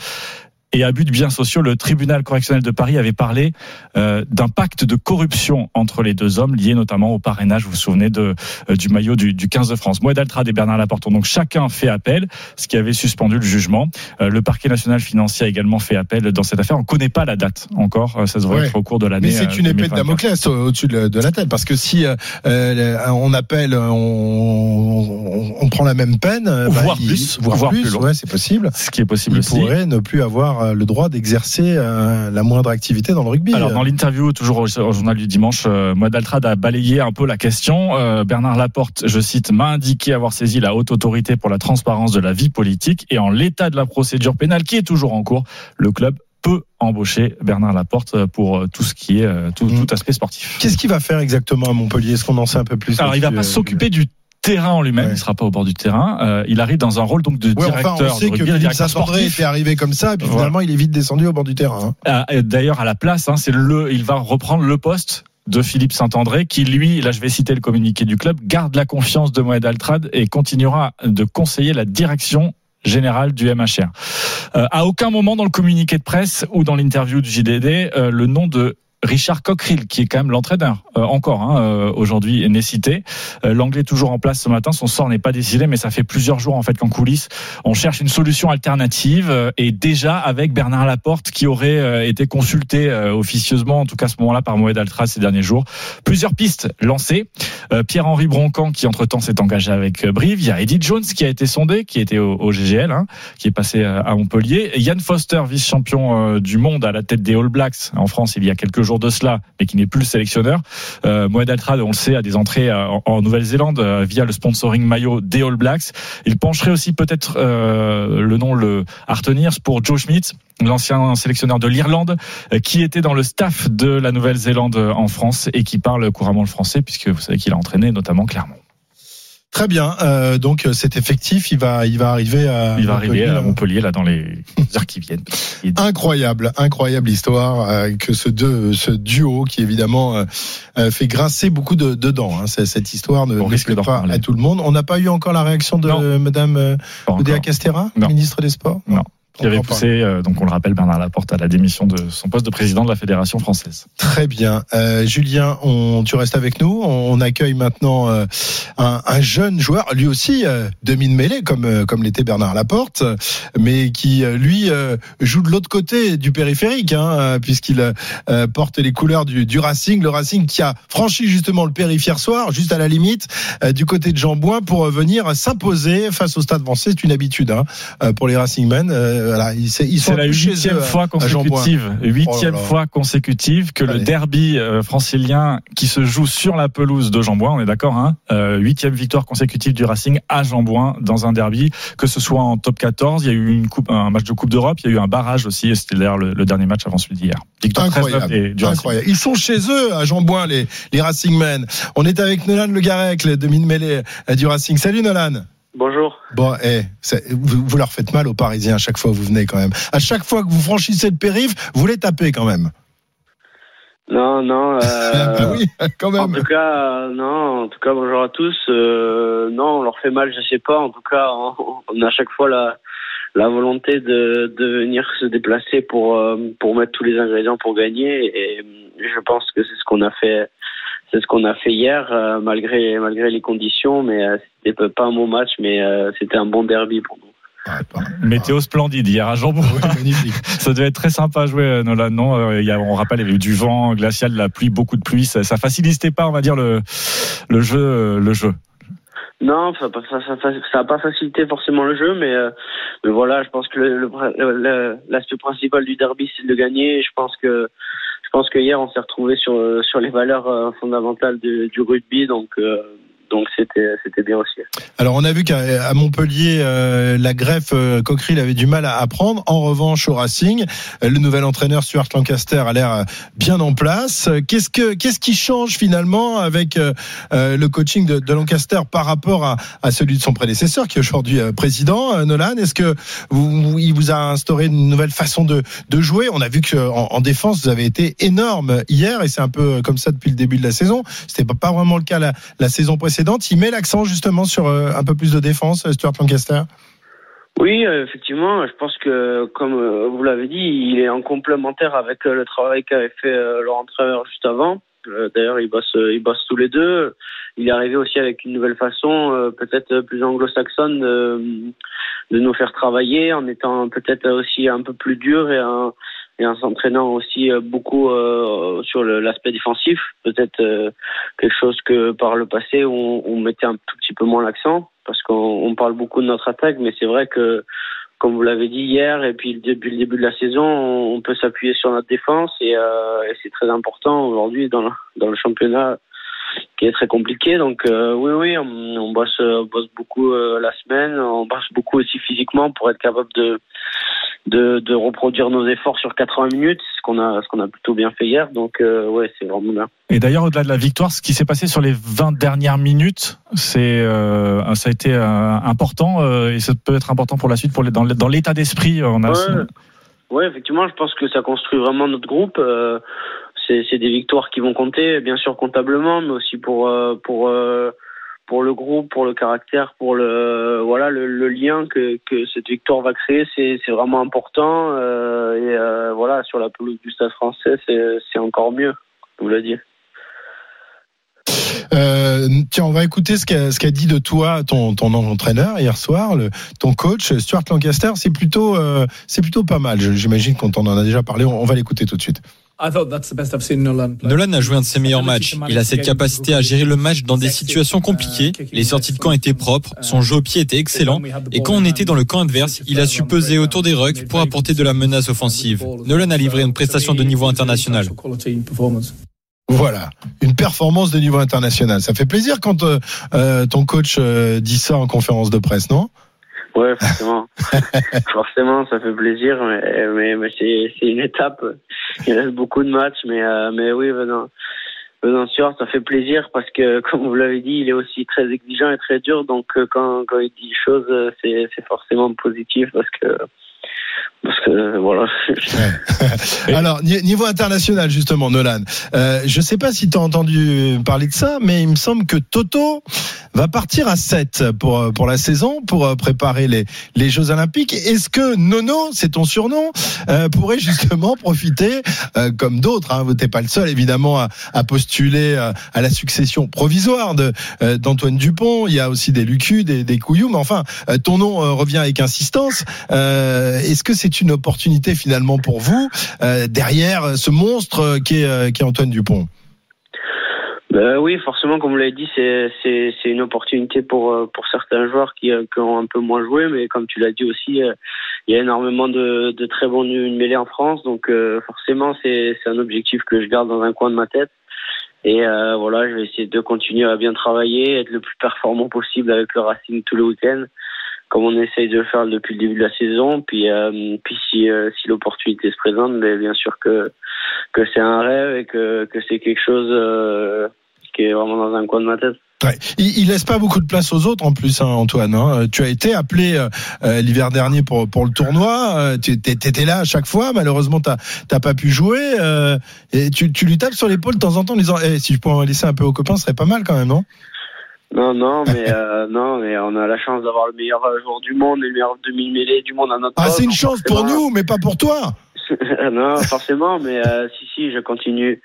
et abus de biens sociaux, le tribunal correctionnel de Paris avait parlé euh, d'un pacte de corruption entre les deux hommes, lié notamment au parrainage. Vous vous souvenez de, euh, du maillot du, du 15 de France. Moed Altrad et Bernard Laporte ont donc chacun fait appel, ce qui avait suspendu le jugement. Euh, le parquet national financier a également fait appel dans cette affaire. On ne connaît pas la date encore. Euh, Ça devrait Ouais. être au cours de l'année. Mais c'est euh, une épée de 2024. Damoclès au- au-dessus de, de la tête, parce que si on appelle, on, on- on prend la même peine, euh, Voire il- plus, voire, voire plus, ouais, c'est possible. Ce qui est possible il aussi. pourrait ne plus avoir euh, le droit d'exercer euh, la moindre activité dans le rugby. Alors dans l'interview toujours au, au journal du dimanche, euh, Moed Altrad a balayé un peu la question. Euh, Bernard Laporte, je cite, m'a indiqué avoir saisi la haute autorité pour la transparence de la vie politique et en l'état de la procédure pénale qui est toujours en cours, le club peut embaucher Bernard Laporte pour tout ce qui est euh, tout, tout aspect sportif. Qu'est-ce qu'il va faire exactement à Montpellier? Est-ce qu'on en sait un peu plus Alors il va pas s'occuper du terrain en lui-même, il sera pas au bord du terrain. Euh, il arrive dans un rôle donc de Ouais, directeur. enfin, on sait de que rugby, Philippe Saint-André sportif. était arrivé comme ça, et puis finalement, il est vite descendu au bord du terrain. hein. Ah, D'ailleurs, à la place, hein, c'est le, il va reprendre le poste de Philippe Saint-André, qui lui, là je vais citer le communiqué du club, garde la confiance de Moed Altrad et continuera de conseiller la direction générale du MHR. Euh, à aucun moment dans le communiqué de presse ou dans l'interview du JDD, euh, le nom de Richard Cockerill, qui est quand même l'entraîneur, euh, encore hein, euh, aujourd'hui, n'est cité. Euh, L'anglais toujours en place ce matin, son sort n'est pas décidé, mais ça fait plusieurs jours en fait qu'en coulisses, on cherche une solution alternative et déjà avec Bernard Laporte qui aurait été consulté officieusement, en tout cas à ce moment-là par Moed Altra ces derniers jours. Plusieurs pistes lancées. Pierre-Henri Broncan qui entre-temps s'est engagé avec Brive. Il y a Eddie Jones qui a été sondé, qui était au, GGL, hein, qui est passé à Montpellier. Et Yann Foster, vice-champion du monde à la tête des All Blacks en France il y a quelques jours de cela, mais qui n'est plus le sélectionneur. Euh, Moed Altrad, on le sait, a des entrées euh, en, Nouvelle-Zélande euh, via le sponsoring maillot des All Blacks. Il pencherait aussi peut-être euh, le nom le à retenir pour Joe Schmidt, l'ancien sélectionneur de l'Irlande, qui était dans le staff de la Nouvelle-Zélande en France et qui parle couramment le français, puisque vous savez qu'il a entraîné notamment Clermont. Très bien. Euh, donc cet effectif, il va, il va arriver à. Il va arriver Montpellier, à là. Montpellier là dans les *laughs* heures qui viennent. Incroyable, incroyable histoire euh, que ce deux, ce duo qui évidemment euh, euh, fait grincer beaucoup de, de dents. Hein. Cette histoire ne, On risque pas à tout le monde. On n'a pas eu encore la réaction de Madame euh, Oudéa encore. Castera, Non. ministre des Sports? Non. Qui avait poussé, euh, donc on le rappelle, Bernard Laporte à la démission de son poste de président de la Fédération française. Très bien. Euh, Julien, on, tu restes avec nous. On accueille maintenant euh, un, un jeune joueur, lui aussi euh, demi de mêlée, comme, comme l'était Bernard Laporte, mais qui, lui, joue de l'autre côté du périphérique, hein, puisqu'il porte les couleurs du, du Racing. Le Racing qui a franchi justement le périph' hier soir, juste à la limite, du côté de Jean-Bouin, pour euh, venir s'imposer face au Stade français. C'est une habitude hein, pour les Racingmen. Voilà, ils, ils sont C'est la huitième fois Jean-Bouin. consécutive, huitième Oh fois consécutive que le derby euh, francilien qui se joue sur la pelouse de Jean-Bouin, on est d'accord, hein, euh, huitième victoire consécutive du Racing à Jean-Bouin dans un derby, que ce soit en top 14, il y a eu une coupe, un match de Coupe d'Europe, il y a eu un barrage aussi, c'était d'ailleurs le, le dernier match avant celui d'hier. Victoire 13-9 et Incroyable. Incroyable. Ils sont chez eux à Jean-Bouin, les, les Racing Men. On est avec Nolan Le Garec, le demi de mêlée euh, du Racing. Salut Nolan. Bonjour. Bon, eh, vous, vous leur faites mal aux Parisiens à chaque fois que vous venez quand même. À chaque fois que vous franchissez le périph', vous les tapez quand même. Non, non. *laughs* Euh, Ah oui, quand même. En tout cas, euh, non. En tout cas, bonjour à tous. Euh, non, on leur fait mal, je sais pas. En tout cas, on, on a à chaque fois la la volonté de, de venir se déplacer pour euh, pour mettre tous les ingrédients pour gagner. Et, je pense que c'est ce qu'on a fait. C'est ce qu'on a fait hier, euh, malgré malgré les conditions. Mais euh, c'était pas un bon match, mais euh, c'était un bon derby pour nous. Météo splendide hier à Jambon. *laughs* ça devait être très sympa à jouer, euh, Nolan. Non, il y a, on rappelle, il y avait eu du vent glacial, de la pluie, beaucoup de pluie. Ça, ça facilitait pas, on va dire, le, le jeu, le jeu. Non, ça n'a pas, ça, ça, ça a pas facilité forcément le jeu, mais, euh, mais voilà, je pense que le- le- le- l'aspect principal du derby, c'est de gagner. Je pense que pense que hier, on s'est retrouvé sur euh, sur les valeurs euh, fondamentales du, rugby, donc euh, donc c'était bien aussi. Alors on a vu qu'à Montpellier, euh, la greffe euh, avait du mal à apprendre. En revanche, au Racing, euh, le nouvel entraîneur Stuart Lancaster a l'air euh, bien en place. Qu'est-ce que qu'est-ce qui change finalement avec le coaching de, Lancaster par rapport à, à celui de son prédécesseur, qui est aujourd'hui président Nolan? Est-ce que vous, vous a instauré une nouvelle façon de, de jouer? On a vu que en défense, vous avez été énorme hier, et c'est un peu comme ça depuis le début de la saison. C'était pas, pas vraiment le cas la, la saison précédente. Il met l'accent justement sur euh, un peu plus de défense, euh, Stuart Lancaster. Oui, euh, effectivement, je pense que, comme vous l'avez dit, il est en complémentaire avec le travail qu'avait fait leur entraîneur juste avant. D'ailleurs, ils bossent, ils bossent tous les deux. Il est arrivé aussi avec une nouvelle façon, peut-être plus anglo-saxonne, de, de nous faire travailler, en étant peut-être aussi un peu plus dur et en, et en s'entraînant aussi euh, beaucoup euh, sur l'aspect défensif. Peut-être euh, quelque chose que par le passé on, on mettait un tout petit peu moins l'accent parce qu'on on parle beaucoup de notre attaque, mais c'est vrai que comme vous l'avez dit hier et puis depuis le début de la saison, on, peut s'appuyer sur notre défense et, euh, et c'est très important aujourd'hui dans dans le championnat qui est très compliqué. Donc euh, oui, oui, on, on bosse, on bosse beaucoup euh, la semaine, on bosse beaucoup aussi physiquement pour être capable de de, de reproduire nos efforts sur 80 minutes, ce qu'on a ce qu'on a plutôt bien fait hier. Donc euh, ouais, c'est vraiment bien. Et d'ailleurs, au-delà de la victoire, ce qui s'est passé sur les 20 dernières minutes, c'est, euh, ça a été important et ça peut être important pour la suite, pour les, dans, l'état d'esprit. On a aussi- Ouais. Ouais, effectivement, je pense que ça construit vraiment notre groupe. Euh, c'est des victoires qui vont compter, bien sûr comptablement, mais aussi pour euh, pour euh, pour le groupe, pour le caractère, pour le voilà le, lien que que cette victoire va créer, c'est c'est vraiment important. Euh, et voilà, sur la pelouse du Stade Français, c'est c'est encore mieux. Je vous le dis. Tiens, on va écouter ce qu'a dit de toi ton, ton entraîneur hier soir, ton coach Stuart Lancaster. C'est plutôt c'est plutôt pas mal. J'imagine qu'on en a déjà parlé. On va l'écouter tout de suite. Nolan a joué un de ses meilleurs matchs. Il a cette capacité à gérer le match dans des situations compliquées. Les sorties de camp étaient propres, son jeu au pied était excellent. Et quand on était dans le camp adverse, il a su peser autour des rucks pour apporter de la menace offensive. Nolan a livré une prestation de niveau international. Voilà, une performance de niveau international. Ça fait plaisir quand euh, euh, ton coach euh, dit ça en conférence de presse, non? Ouais, forcément. *laughs* forcément, ça fait plaisir, mais, mais, mais c'est, c'est une étape. Il reste beaucoup de matchs, mais, euh, mais oui, venant, venant sûr, ça fait plaisir parce que, *laughs* comme vous l'avez dit, il est aussi très exigeant et très dur. Donc, euh, quand, quand il dit choses, euh, c'est, c'est forcément positif parce que, parce que voilà. *laughs* Alors, ni- niveau international, justement, Nolan, euh, je sais pas si tu as entendu parler de ça, mais il me semble que Toto va partir à 7 pour, euh, pour la saison, pour euh, préparer les, les Jeux Olympiques. Est-ce que Nono, c'est ton surnom, pourrait justement *laughs* profiter, comme d'autres, hein, t'es pas le seul évidemment à, postuler à la succession provisoire de d'Antoine Dupont, il y a aussi des Lucu, des, des mais enfin, ton nom revient avec insistance. Est-ce que c'est une opportunité finalement pour vous euh, derrière euh, ce monstre euh, qui est, qui est Antoine Dupont. Ben oui, forcément, comme vous l'avez dit, c'est une opportunité pour pour certains joueurs qui, qui ont un peu moins joué, mais comme tu l'as dit aussi, il y a énormément de de très bons mêlés en France, donc forcément c'est un objectif que je garde dans un coin de ma tête. Et voilà, je vais essayer de continuer à bien travailler, être le plus performant possible avec le Racing tous les week-ends, comme on essaye de le faire depuis le début de la saison. Puis, euh, puis si, euh, si l'opportunité se présente, mais bien sûr que, que c'est un rêve et que, que c'est quelque chose euh, qui est vraiment dans un coin de ma tête. Ouais. Il, il laisse pas beaucoup de place aux autres en plus, hein, Antoine. Hein. Tu as été appelé euh, euh, l'hiver dernier pour pour le tournoi. Euh, tu étais là à chaque fois. Malheureusement, t'as t'as pas pu jouer. Euh, et tu, tu lui tapes sur l'épaule de temps en temps en disant eh, si je pouvais en laisser un peu aux copains, ce serait pas mal quand même, non? Non, non, mais euh, *laughs* non, mais on a la chance d'avoir le meilleur joueur du monde et le meilleur demi mêlée du monde à notre Ah, c'est une chance pour nous, mais pas pour toi. *laughs* non, forcément, mais euh, si, si, je continue,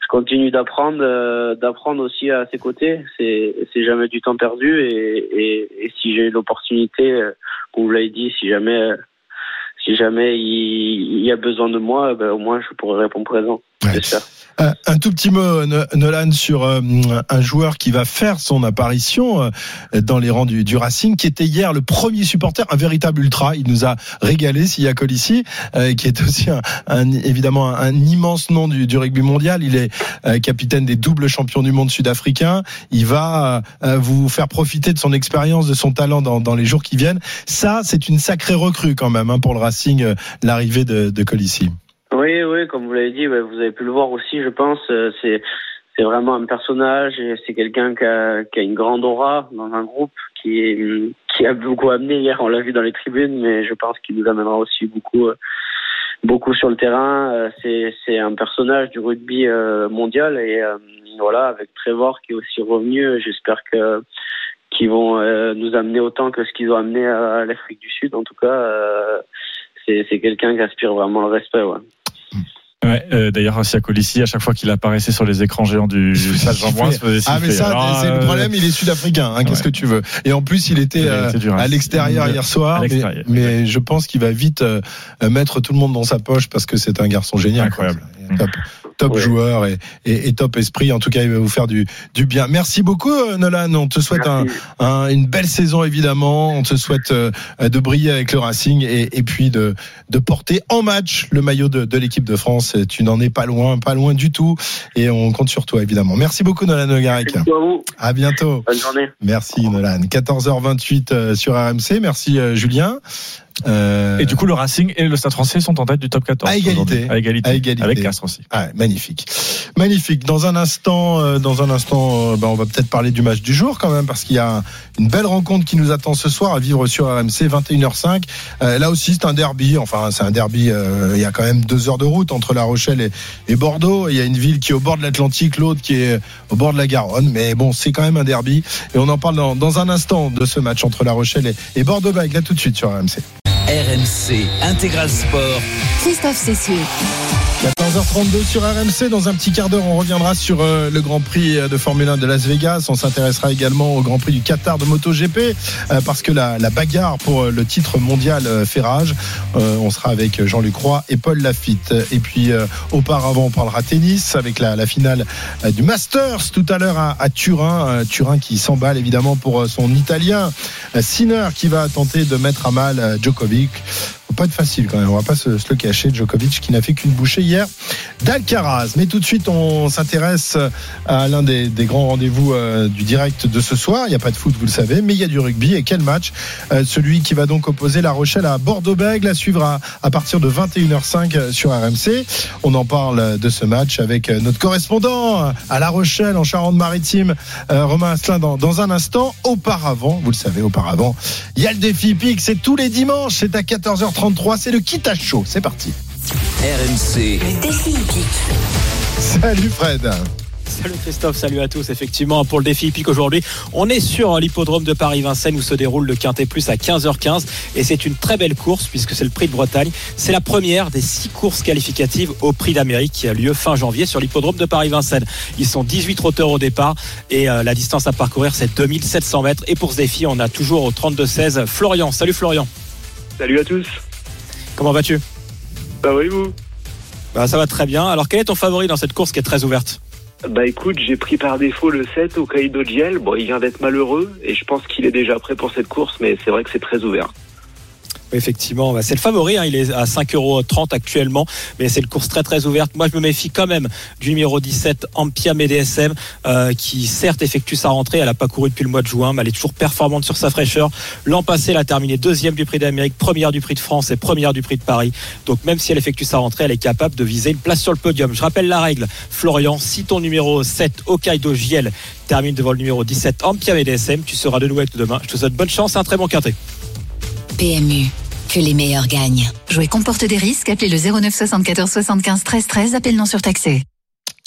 je continue d'apprendre, euh, d'apprendre aussi à ses côtés. C'est, c'est jamais du temps perdu et, et, et si j'ai l'opportunité, euh, comme vous l'avez dit, si jamais, euh, si jamais il, il y a besoin de moi, ben, au moins je pourrai répondre présent. J'espère. Un, tout petit mot, No- Nolan, sur euh, un joueur qui va faire son apparition euh, dans les rangs du, Racing, qui était hier le premier supporter, un véritable ultra. Il nous a régalé, Sia Colissi, euh, qui est aussi un, évidemment un, immense nom du, rugby mondial. Il est capitaine des doubles champions du monde sud-africain. Il va vous faire profiter de son expérience, de son talent dans, les jours qui viennent. Ça, c'est une sacrée recrue quand même hein, pour le Racing, l'arrivée de, de Colissi. Oui, oui, comme vous l'avez dit, vous avez pu le voir aussi, je pense. euh, C'est c'est vraiment un personnage et c'est quelqu'un qui a, qui a une grande aura dans un groupe qui est, qui a beaucoup amené hier. On l'a vu dans les tribunes, mais je pense qu'il nous amènera aussi beaucoup euh, beaucoup sur le terrain. Euh, C'est un personnage du rugby mondial et voilà avec Trevor qui est aussi revenu. J'espère que qu'ils vont nous amener autant que ce qu'ils ont amené à l'Afrique du Sud. En tout cas, c'est c'est quelqu'un qui aspire vraiment le respect. Ouais. Ouais, euh, d'ailleurs, Colissi, à chaque fois qu'il apparaissait sur les écrans géants du *laughs* stade Jean se faisait Ah mais ça, Alors, c'est le euh, problème, il est sud-africain. Hein, Qu'est-ce que tu veux Et en plus, il était, euh, du à l'extérieur hier soir. Mais, je pense qu'il va vite euh, mettre tout le monde dans sa poche parce que c'est un garçon génial. Incroyable. Top, joueur et, et, et top esprit. En tout cas, il va vous faire du, du bien. Merci beaucoup, euh, Nolan. On te souhaite un, un- une belle saison évidemment. On te souhaite euh, de briller avec le Racing et, et puis de, de porter en match le maillot de, de l'équipe de France. Tu n'en es pas loin, pas loin du tout. Et on compte sur toi évidemment. Merci beaucoup, Nolan Nogarek. Merci à vous. À bientôt. Bonne journée. Merci Nolan. 14h28 euh, sur RMC. Merci Julien. Euh, Et du coup, le Racing et le Stade français sont en tête du top 14. à égalité. À égalité. À égalité. Avec Castres aussi. Ah, magnifique. Magnifique. Dans un instant, euh, dans un instant, bah, on va peut-être parler du match du jour quand même parce qu'il y a une belle rencontre qui nous attend ce soir à vivre sur RMC 21h05. Euh, là aussi, c'est un derby. Enfin, c'est un derby. euh, il y a quand même deux heures de route entre La Rochelle et, et Bordeaux. Il y a une ville qui est au bord de l'Atlantique, l'autre qui est au bord de la Garonne. Mais bon, c'est quand même un derby. Et on en parle dans, dans un instant de ce match entre La Rochelle et, et Bordeaux-Bègles. Là tout de suite sur RMC. RMC Intégral Sport. Christophe Cessieux. 14h32 sur RMC. Dans un petit quart d'heure, on reviendra sur euh, le Grand Prix de Formule 1 de Las Vegas. On s'intéressera également au Grand Prix du Qatar de MotoGP euh, parce que la, bagarre pour euh, le titre mondial euh, fait rage. Euh, on sera avec Jean-Luc Roy et Paul Lafitte. Et puis euh, auparavant, on parlera tennis avec la, finale euh, du Masters tout à l'heure à, à Turin. Euh, Turin qui s'emballe évidemment pour euh, son Italien euh, Sinner qui va tenter de mettre à mal euh, Djokovic. Pas être facile quand même, on va pas se, le cacher. Djokovic qui n'a fait qu'une bouchée hier d'Alcaraz. Mais tout de suite, on s'intéresse à l'un des, grands rendez-vous euh, du direct de ce soir. Il n'y a pas de foot, vous le savez, mais il y a du rugby. Et quel match Euh, Celui qui va donc opposer La Rochelle à Bordeaux-Bègles à suivre à, partir de 21h05 sur RMC. On en parle de ce match avec notre correspondant à La Rochelle en Charente-Maritime, euh, Romain Asselin, dans, un instant. Auparavant, vous le savez, auparavant, il y a le défi PIC. C'est tous les dimanches, c'est à 14h33. C'est le Kita Show. C'est parti. RMC. Défi hippique. Salut Fred. Salut Christophe, salut à tous. Effectivement, pour le défi hippique aujourd'hui, on est sur l'hippodrome de Paris-Vincennes où se déroule le Quintet Plus à 15h15 et c'est une très belle course puisque c'est le prix de Bretagne. C'est la première des six courses qualificatives au prix d'Amérique qui a lieu fin janvier sur l'hippodrome de Paris-Vincennes. Ils sont 18 trotteurs au départ et euh, la distance à parcourir c'est 2700 mètres. Et pour ce défi, on a toujours au 32-16 Florian. Salut Florian. Salut à tous. Comment vas-tu? Bah oui, vous? Bah, Ça va très bien. Alors quel est ton favori dans cette course qui est très ouverte? Bah écoute, j'ai pris par défaut le 7 au Caïdo Giel. Bon, il vient d'être malheureux et je pense qu'il est déjà prêt pour cette course, mais c'est vrai que c'est très ouvert. Effectivement, bah, c'est le favori. hein. Il est à 5,30 euros actuellement, mais c'est une course très très ouverte. Moi, je me méfie quand même du numéro 17, Ampia MDSM, euh, qui certes effectue sa rentrée. Elle n'a pas couru depuis le mois de juin, mais elle est toujours performante sur sa fraîcheur. L'an passé, elle a terminé deuxième du Prix d'Amérique, première du Prix de France et première du Prix de Paris. Donc même si elle effectue sa rentrée, elle est capable de viser une place sur le podium. Je rappelle la règle. Florian, si ton numéro 7, Hokkaido Giel, termine devant le numéro 17, Ampia MDSM, tu seras de nouveau avec demain. Je te souhaite bonne chance et un très bon quintet. PMU. Que les meilleurs gagnent. Jouer comporte des risques. Appelez le 09 74 75 13 13. Appel non surtaxé.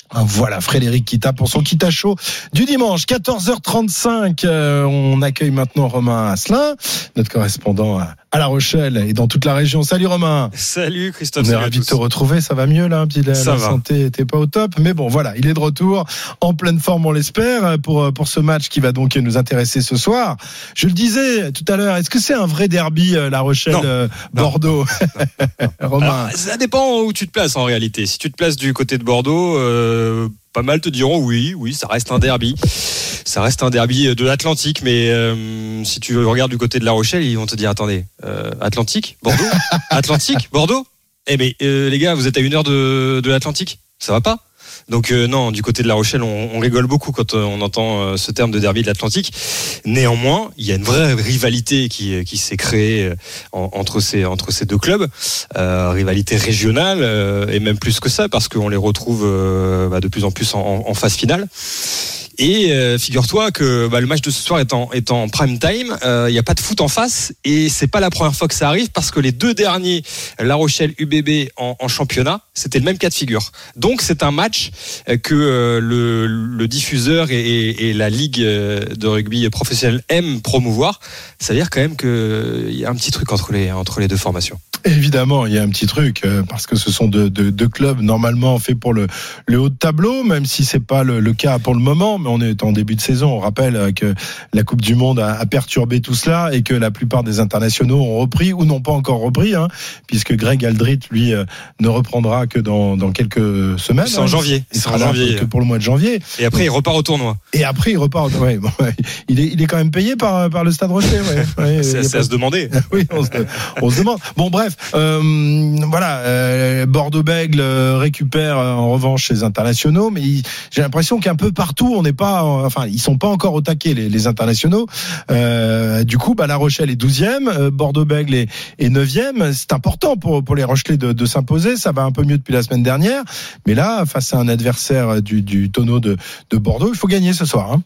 Ah, Voilà, Frédéric Kita pour son Kita Show du dimanche, 14h35. Euh, on accueille maintenant Romain Asselin, notre correspondant à, à La Rochelle et dans toute la région. Salut Romain. Salut Christophe. On est ravi de te retrouver. Ça va mieux là, la, Ça la va. santé était pas au top, mais bon voilà, il est de retour en pleine forme, on l'espère, pour pour ce match qui va donc nous intéresser ce soir. Je le disais tout à l'heure, est-ce que c'est un vrai derby euh, La Rochelle euh, Bordeaux? *laughs* Romain. Alors, ça dépend où tu te places en réalité. Si tu te places du côté de Bordeaux, euh, pas mal te diront oui, oui, ça reste un derby. Ça reste un derby de l'Atlantique, mais euh, si tu regardes du côté de La Rochelle, ils vont te dire attendez, euh, Atlantique, Bordeaux, *laughs* Atlantique, Bordeaux? Eh ben euh, les gars, vous êtes à une heure de, de l'Atlantique, ça va pas? Donc euh, non, du côté de La Rochelle, on, rigole beaucoup quand euh, on entend euh, ce terme de derby de l'Atlantique. Néanmoins, il y a une vraie rivalité qui, qui s'est créée en- entre ces entre ces deux clubs, rivalité régionale et même plus que ça parce qu'on les retrouve bah, de plus en plus en phase finale. Et euh, figure-toi que bah, le match de ce soir est en, prime time. Euh, Il n'y a pas de foot en face et c'est pas la première fois que ça arrive parce que les deux derniers, La Rochelle UBB en, championnat, c'était le même cas de figure. Donc c'est un match euh, que euh, le, diffuseur et, la ligue euh, de rugby professionnel aiment promouvoir. Ça veut dire quand même qu'il y a un petit truc entre les entre les deux formations. Évidemment, il y a un petit truc euh, parce que ce sont deux, clubs normalement faits pour le, haut de tableau, même si c'est pas le cas pour le moment. Mais on est en début de saison. On rappelle euh, que la Coupe du Monde a, a perturbé tout cela et que la plupart des internationaux ont repris ou n'ont pas encore repris, hein, puisque Greg Aldrit lui euh, ne reprendra que dans, dans quelques semaines. C'est en hein. janvier. Il sera en là janvier. que pour le mois de janvier. Et après, il repart au tournoi. Et après, il repart. Ouais, bon, ouais. il, est, il est quand même payé par, par le Stade Rocher. Ouais. *laughs* C'est pas- à se demander. *laughs* oui, on se, on se demande. Bon, bref, euh, voilà, euh, Bordeaux-Bègle récupère en revanche ses internationaux, mais j'ai l'impression qu'un peu partout, on n'est pas, euh, enfin, ils sont pas encore au taquet les, les internationaux. Euh, du coup, bah, La Rochelle est 12e, euh, Bordeaux-Bègle est, est 9e. C'est important pour pour les Rochelais de, de s'imposer. Ça va un peu mieux depuis la semaine dernière, mais là, face à un adversaire du, du tonneau de, de Bordeaux, il faut gagner ce soir. Hein.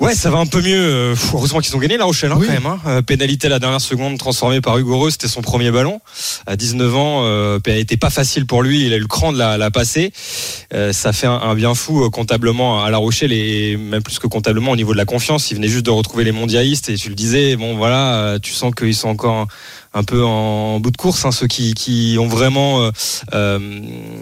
Ouais, ça va un peu mieux. Euh, Heureusement qu'ils ont gagné La Rochelle hein, quand même. Hein. Euh, pénalité à la dernière seconde transformée par Hugo Reux, c'était son premier ballon. À 19 ans, euh, était pas facile pour lui. Il a eu le cran de la, la passer. Euh, ça fait un, un bien fou comptablement à La Rochelle et même plus que comptablement au niveau de la confiance. Il venait juste de retrouver les mondialistes et tu le disais. Bon, voilà, tu sens qu'ils sont encore un peu en bout de course, hein, ceux qui, qui ont vraiment euh, euh,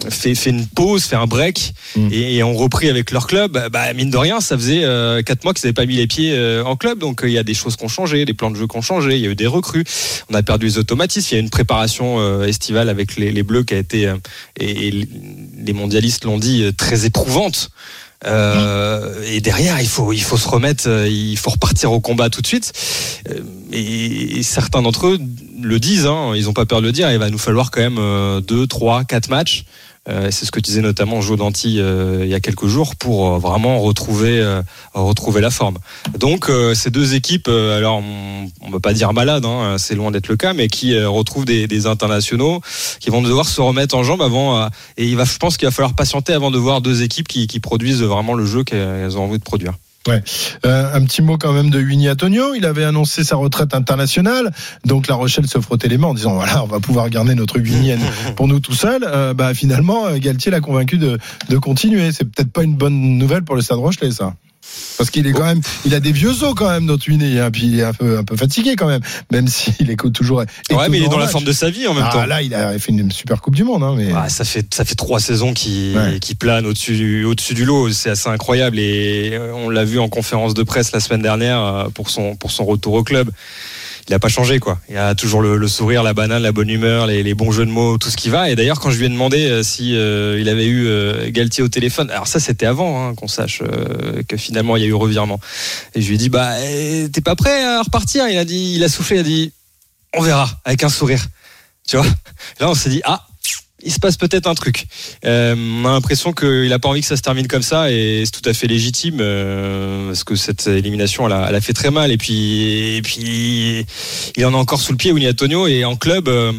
fait, fait une pause, fait un break et, et ont repris avec leur club. Bah, mine de rien, ça faisait euh, quatre mois qu'ils n'avaient pas mis les pieds euh, en club, donc euh, il y a des choses qui ont changé, des plans de jeu qui ont changé, il y a eu des recrues, on a perdu les automatismes, il y a une préparation euh, estivale avec les, les Bleus qui a été, euh, et, et les mondialistes l'ont dit, euh, très éprouvante. Euh, et derrière, il faut, il faut se remettre, euh, il faut repartir au combat tout de suite. Euh, Et, certains d'entre eux le disent, hein, ils n'ont pas peur de le dire. Il va nous falloir quand même euh, deux, trois, quatre matchs. Euh, c'est ce que disait notamment Joe Danti euh, il y a quelques jours pour euh, vraiment retrouver retrouver la forme. Donc ces deux équipes, alors on, on va pas dire malades, hein, c'est loin d'être le cas, mais qui retrouvent des, internationaux qui vont devoir se remettre en jambes avant. et il va, je pense qu'il va falloir patienter avant de voir deux équipes qui, qui produisent vraiment le jeu qu'elles ont envie de produire. Ouais. Euh, un petit mot quand même de Winnie Antonio. Il avait annoncé sa retraite internationale. Donc La Rochelle se frottait les mains en disant voilà, on va pouvoir garder notre Winnie *laughs* pour nous tout seul. Euh, bah finalement, euh, Galtier l'a convaincu de, de continuer. C'est peut-être pas une bonne nouvelle pour le Stade Rochelet, ça. Parce qu'il est quand même, il a des vieux os quand même notre Winnie, hein, puis il est un peu, un peu fatigué quand même, même s'il écoute toujours. Ouais, mais il est dans la forme de sa vie en même Ah, temps. Là, il a fait une super Coupe du Monde, hein, mais. Ah, ça fait ça fait trois saisons qui qui planent au-dessus du, au-dessus du lot. C'est assez incroyable et euh, on l'a vu en conférence de presse la semaine dernière euh, pour son pour son retour au club. Il a pas changé quoi. Il a toujours le, sourire, la banane, la bonne humeur, les, les bons jeux de mots, tout ce qui va. Et d'ailleurs, quand je lui ai demandé euh, si euh, il avait eu euh, Galtier au téléphone, alors ça c'était avant hein, qu'on sache euh, que finalement il y a eu revirement. Et je lui ai dit bah eh, t'es pas prêt à repartir? Il a dit, il a soufflé, il a dit on verra avec un sourire. Tu vois? Là, on s'est dit ah. Il se passe peut-être un truc. Euh, on a l'impression qu'il a pas envie que ça se termine comme ça et c'est tout à fait légitime euh, parce que cette élimination elle a, elle a, fait très mal et puis et puis il en a encore sous le pied Winnie Antonio et en club euh,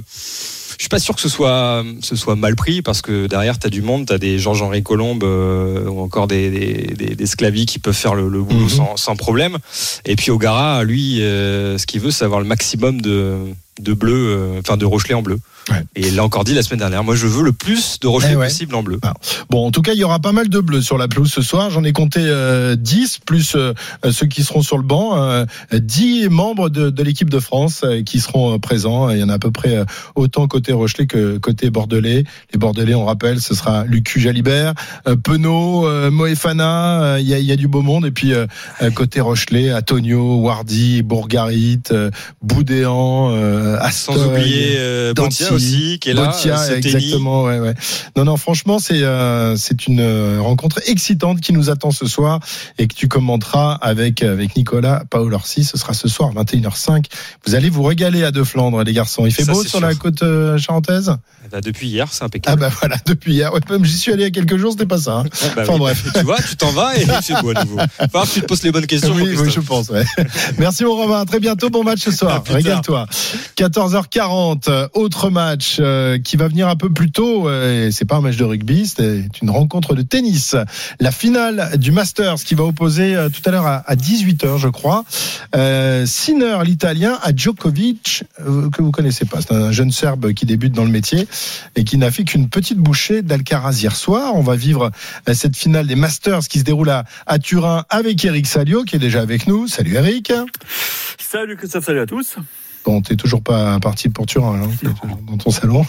je suis pas sûr que ce soit, ce soit mal pris parce que derrière, tu as du monde, tu as des Georges-Henri Colombe euh, ou encore des, des, des, des Sclavi qui peuvent faire le, le boulot Mhm. sans, sans problème. Et puis Ogara, lui, euh, ce qu'il veut, c'est avoir le maximum de, de bleu, euh, enfin de Rochelet en bleu. Et il l'a encore dit la semaine dernière. Moi, je veux le plus de Rochelet Eh ouais. possible en bleu. Bon, en tout cas, il y aura pas mal de bleus sur la pelouse ce soir. J'en ai compté euh, 10, plus euh, ceux qui seront sur le banc. Euh, 10 membres de, de l'équipe de France euh, qui seront euh, présents. Il y en a à peu près euh, autant côté Rochelet que côté Bordelais. Les Bordelais, on rappelle, ce sera Lucu Jalibert, euh, Penaud, euh, Moefana. euh, Il y, a, il y a du beau monde. Et puis, euh, euh, côté Rochelet, Antonio, Wardy, Bourgarit, euh, Boudéan, euh, Sans oublier euh, Botia Danti, aussi, qui est là. Botia, euh, exactement, ouais, ouais. Non, non, franchement, c'est euh, c'est une euh, rencontre excitante qui nous attend ce soir et que tu commenteras avec avec Nicolas Paolorsi. Ce sera ce soir 21h05. Vous allez vous régaler à De Flandre, les garçons. Il fait Ça, beau sur sûr. la côte euh, charentaise? Ben, depuis hier, c'est Ah impeccable. bah voilà, *laughs* depuis hier. Ouais, même j'y suis allé il y a quelques jours, c'était pas ça. hein. Bah enfin oui. bref. Tu vois, tu t'en vas et c'est beau à nouveau. *laughs* Que tu te poses les bonnes questions. Oui, oui, je pense. ouais. *laughs* Merci mon Romain. À très bientôt. Bon match ce soir. Régale-toi. 14h40. euh, Autre match euh, qui va venir un peu plus tôt. euh, c'est pas un match de rugby, c'est une rencontre de tennis. La finale du Masters qui va opposer euh, tout à l'heure à, 18h, je crois, euh, Sinner, l'italien, à Djokovic, que vous connaissez pas. C'est un jeune Serbe qui débute dans le métier et qui n'a fait qu'une petite bouchée d'Alcaraz hier soir. On va vivre cette finale des Masters qui se déroule à, à Turin avec Eric Salio qui est déjà avec nous. Salut Eric. Salut Christophe, salut à tous. Bon, t'es toujours pas parti pour Turin, hein, dans ton salon.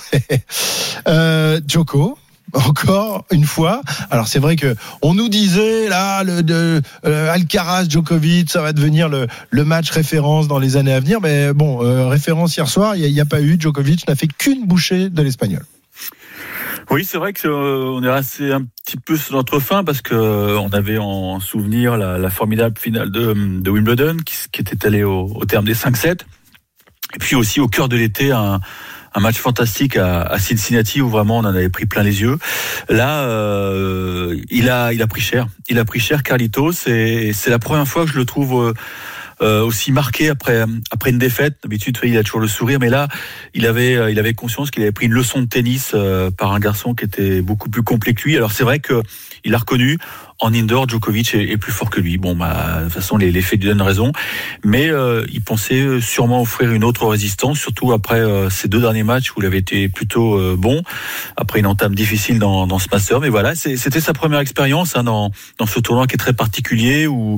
*laughs* euh, Joko. Encore une fois. Alors c'est vrai que on nous disait là le de euh, Alcaraz Djokovic ça va devenir le, le match référence dans les années à venir mais bon euh, référence hier soir il n'y a, pas eu Djokovic n'a fait qu'une bouchée de l'espagnol. Oui, c'est vrai que euh, on est resté un petit peu sur notre fin parce que on avait en souvenir la, la formidable finale de, de Wimbledon qui, qui était allée au, au terme des 5-7 et puis aussi au cœur de l'été un un match fantastique à, à, Cincinnati où vraiment on en avait pris plein les yeux. Là, euh, il a il a pris cher. Il a pris cher Carlitos et c'est la première fois que je le trouve euh, euh, aussi marqué après après une défaite. D'habitude, il a toujours le sourire, mais là, il avait euh, il avait conscience qu'il avait pris une leçon de tennis euh, par un garçon qui était beaucoup plus complet que lui. Alors c'est vrai que il a reconnu en indoor, Djokovic est, plus fort que lui. Bon, bah, de toute façon, les, les faits lui donnent raison. Mais euh, il pensait sûrement offrir une autre résistance, surtout après euh, ces deux derniers matchs où il avait été plutôt euh, bon, après une entame difficile dans, dans ce master. Mais voilà, c'était sa première expérience hein, dans, dans ce tournoi qui est très particulier, où,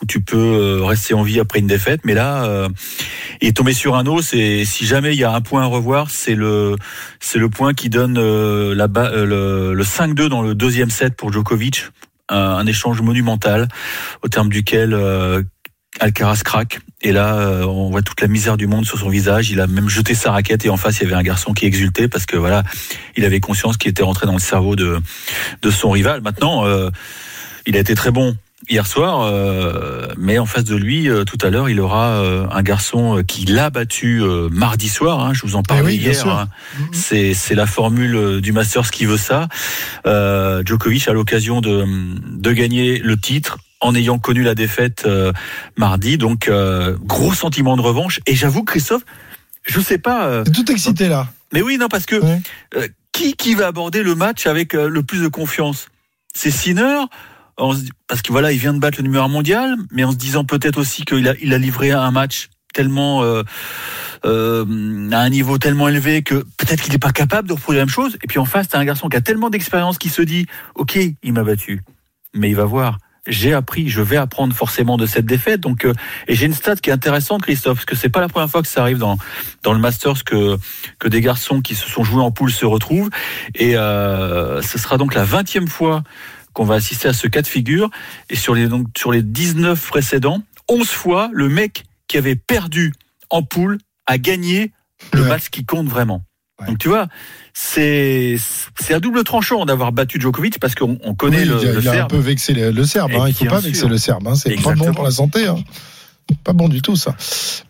où tu peux euh, rester en vie après une défaite. Mais là, euh, il est tombé sur un os. Et si jamais il y a un point à revoir, c'est le, c'est le point qui donne euh, la, le, le 5-2 dans le deuxième set pour Djokovic un, échange monumental au terme duquel euh, Alcaraz craque. Et là, euh, on voit toute la misère du monde sur son visage. Il a même jeté sa raquette et en face, il y avait un garçon qui exultait parce que voilà, il avait conscience qu'il était rentré dans le cerveau de, de son rival. Maintenant, euh, il a été très bon hier soir, euh, mais en face de lui, euh, tout à l'heure, il aura euh, un garçon qui l'a battu mardi soir. Hein, je vous en parlais oui, hier. Hein. C'est c'est la formule du Masters qui veut ça. Djokovic a l'occasion de de gagner le titre en ayant connu la défaite mardi. Donc gros sentiment de revanche. Et j'avoue, Christophe, je sais pas. euh, tout excité là. Mais oui, non, parce que ouais. Qui qui va aborder le match avec le plus de confiance? C'est Sinner parce que voilà, il vient de battre le numéro 1 mondial, mais en se disant peut-être aussi qu'il a, il a livré un match tellement euh, euh, à un niveau tellement élevé que peut-être qu'il n'est pas capable de reproduire la même chose. Et puis en face, t'as un garçon qui a tellement d'expérience qui se dit, ok, il m'a battu, mais il va voir. J'ai appris, je vais apprendre forcément de cette défaite. Donc, euh, et j'ai une stat qui est intéressante, Christophe, parce que c'est pas la première fois que ça arrive dans dans le Masters que que des garçons qui se sont joués en poule se retrouvent. Et euh, ce sera donc la vingtième fois qu'on va assister à ce cas de figure. Et sur les, donc, sur les 19 précédents, 11 fois, le mec qui avait perdu en poule a gagné le ouais. match qui compte vraiment. Ouais. Donc tu vois, c'est c'est à double tranchant d'avoir battu Djokovic parce qu'on on connaît oui, le, il a, le il a Serbe. un peu vexé le, le Serbe. Hein. Il faut pas sûr. vexer le Serbe. Hein. C'est pas bon pour la santé. Hein. Pas bon du tout ça.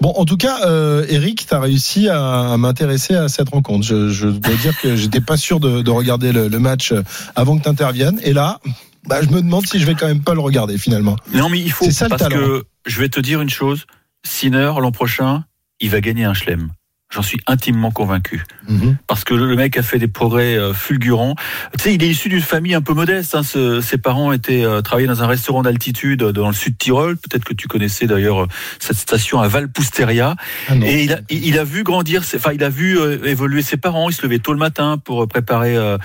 Bon, en tout cas, euh, Eric, tu as réussi à, à m'intéresser à cette rencontre. Je, je dois dire que j'étais pas sûr de, de regarder le, le match avant que tu interviennes. Et là, bah, je me demande si je vais quand même pas le regarder finalement. Non, mais il faut ça parce que je vais te dire une chose. Sinner l'an prochain, il va gagner un chelem. J'en suis intimement convaincu. Mhm. Parce que le mec a fait des progrès euh, fulgurants. Tu sais, il est issu d'une famille un peu modeste. Hein. Ce- ses parents étaient euh, travaillaient dans un restaurant d'altitude euh, dans le sud Tyrol. Peut-être que tu connaissais d'ailleurs euh, cette station à Valpusteria. Ah. Et il a, il il a vu grandir, enfin, il a vu euh, évoluer ses parents. Il se levait tôt le matin pour préparer euh,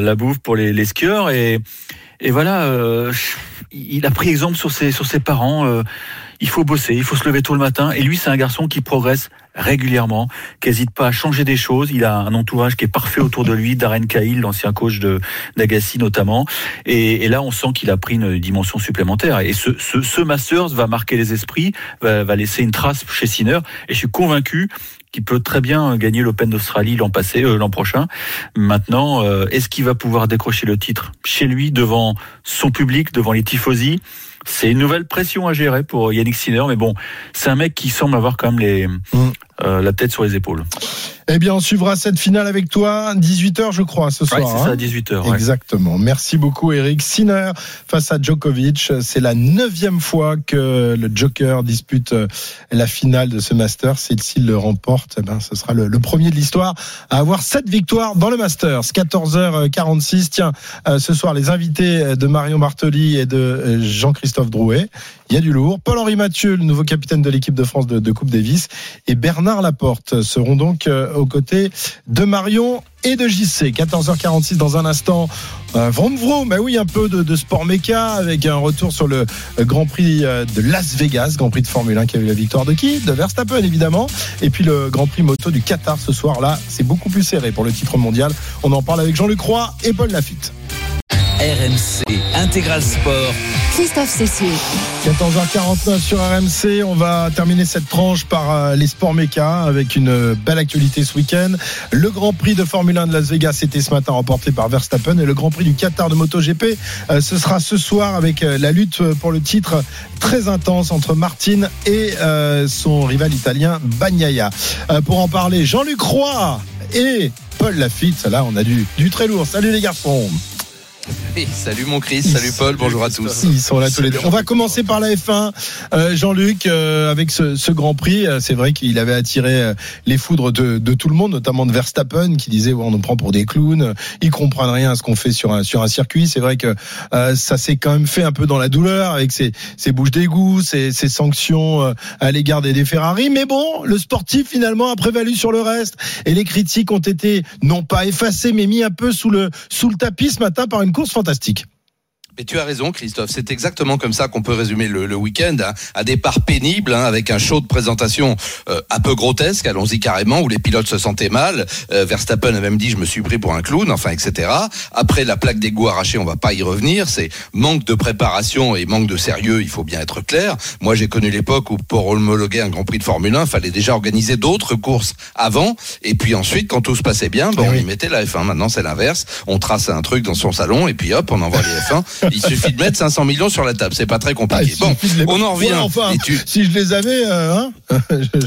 la bouffe pour les, les skieurs. Et, et voilà, il a pris exemple sur ses, sur ses parents. il faut bosser, il faut se lever tôt le matin. Et lui, c'est un garçon qui progresse régulièrement, qui n'hésite pas à changer des choses. Il a un entourage qui est parfait autour de lui, Darren Cahill, l'ancien coach de d'Agassi notamment. Et, et là, on sent qu'il a pris une dimension supplémentaire. Et ce, ce, ce Masters va marquer les esprits, va, va laisser une trace chez Sinner. Et je suis convaincu qu'il peut très bien gagner l'Open d'Australie l'an passé, euh, l'an prochain. Maintenant, euh, est-ce qu'il va pouvoir décrocher le titre chez lui, devant son public, devant les tifosi? C'est une nouvelle pression à gérer pour Yannick Sinner, mais bon, c'est un mec qui semble avoir quand même les, euh, la tête sur les épaules. Eh bien, on suivra cette finale avec toi, 18h je crois, ce soir. Ouais, c'est hein. à 18h. ouais. Exactement. Merci beaucoup, Eric. Sinner face à Djokovic. C'est la neuvième fois que le Joker dispute euh, la finale de ce Masters. Et s'il le remporte, eh ben, ce sera le, le premier de l'histoire à avoir sept victoires dans le Masters. 14h46. Tiens, euh, ce soir, les invités de Marion Bartoli et de Jean-Christophe Drouet. Il y a du lourd. Paul-Henri Mathieu, le nouveau capitaine de l'équipe de France de, de Coupe Davis, et Bernard Laporte seront donc euh, aux côtés de Marion et de JC. 14h46 dans un instant. Euh, vroom mais oui, un peu de, sport méca avec un retour sur le euh, Grand Prix euh, de Las Vegas, Grand Prix de Formule 1 qui a eu la victoire de qui De Verstappen évidemment. Et puis le Grand Prix moto du Qatar ce soir-là, c'est beaucoup plus serré pour le titre mondial. On en parle avec Jean-Luc Roy et Paul Lafitte. RMC Intégral Sport. Christophe Cessieux. 14h49 sur RMC, on va terminer cette tranche par euh, les sports méca avec une euh, belle actualité ce week-end. Le Grand Prix de Formule 1 de Las Vegas était ce matin remporté par Verstappen et le Grand Prix du Qatar de MotoGP euh, ce sera ce soir avec la lutte pour le titre très intense entre Martin et son rival italien Bagnaia. Pour en parler, Jean-Luc Roy et Paul Lafitte, là on a du, du très lourd. Salut les garçons. Salut mon Chris, salut Paul, bonjour à tous. Ils sont là tous les deux. On va commencer par la F1. Euh, Jean-Luc, euh, avec ce, ce Grand Prix, euh, c'est vrai qu'il avait attiré les foudres de, de tout le monde, notamment de Verstappen, qui disait ouais, on nous prend pour des clowns, ils comprennent rien à ce qu'on fait sur un sur un circuit. C'est vrai que ça s'est quand même fait un peu dans la douleur avec ces ces bouches d'égout, ces, ces sanctions à l'égard des, des Ferrari. Mais bon, le sportif finalement a prévalu sur le reste et les critiques ont été non pas effacées mais mis un peu sous le sous le tapis ce matin par une course fantastique. Et tu as raison, Christophe. C'est exactement comme ça qu'on peut résumer le, le week-end. hein. Un départ pénible, hein, avec un show de présentation euh, un peu grotesque, allons-y carrément, où les pilotes se sentaient mal. Euh, Verstappen a même dit, je me suis pris pour un clown, enfin, etc. Après la plaque d'égout arrachée, on va pas y revenir. C'est manque de préparation et manque de sérieux, il faut bien être clair. Moi, j'ai connu l'époque où pour homologuer un Grand Prix de Formule 1, fallait déjà organiser d'autres courses avant. Et puis ensuite, quand tout se passait bien, ben, on y mettait la F1. Maintenant, c'est l'inverse. On trace un truc dans son salon et puis hop, on envoie les F1. *laughs* Il suffit de mettre 500 millions sur la table. C'est pas très compliqué. bon, on en revient. Ouais, enfin, Et tu- si je les avais, euh, hein *laughs*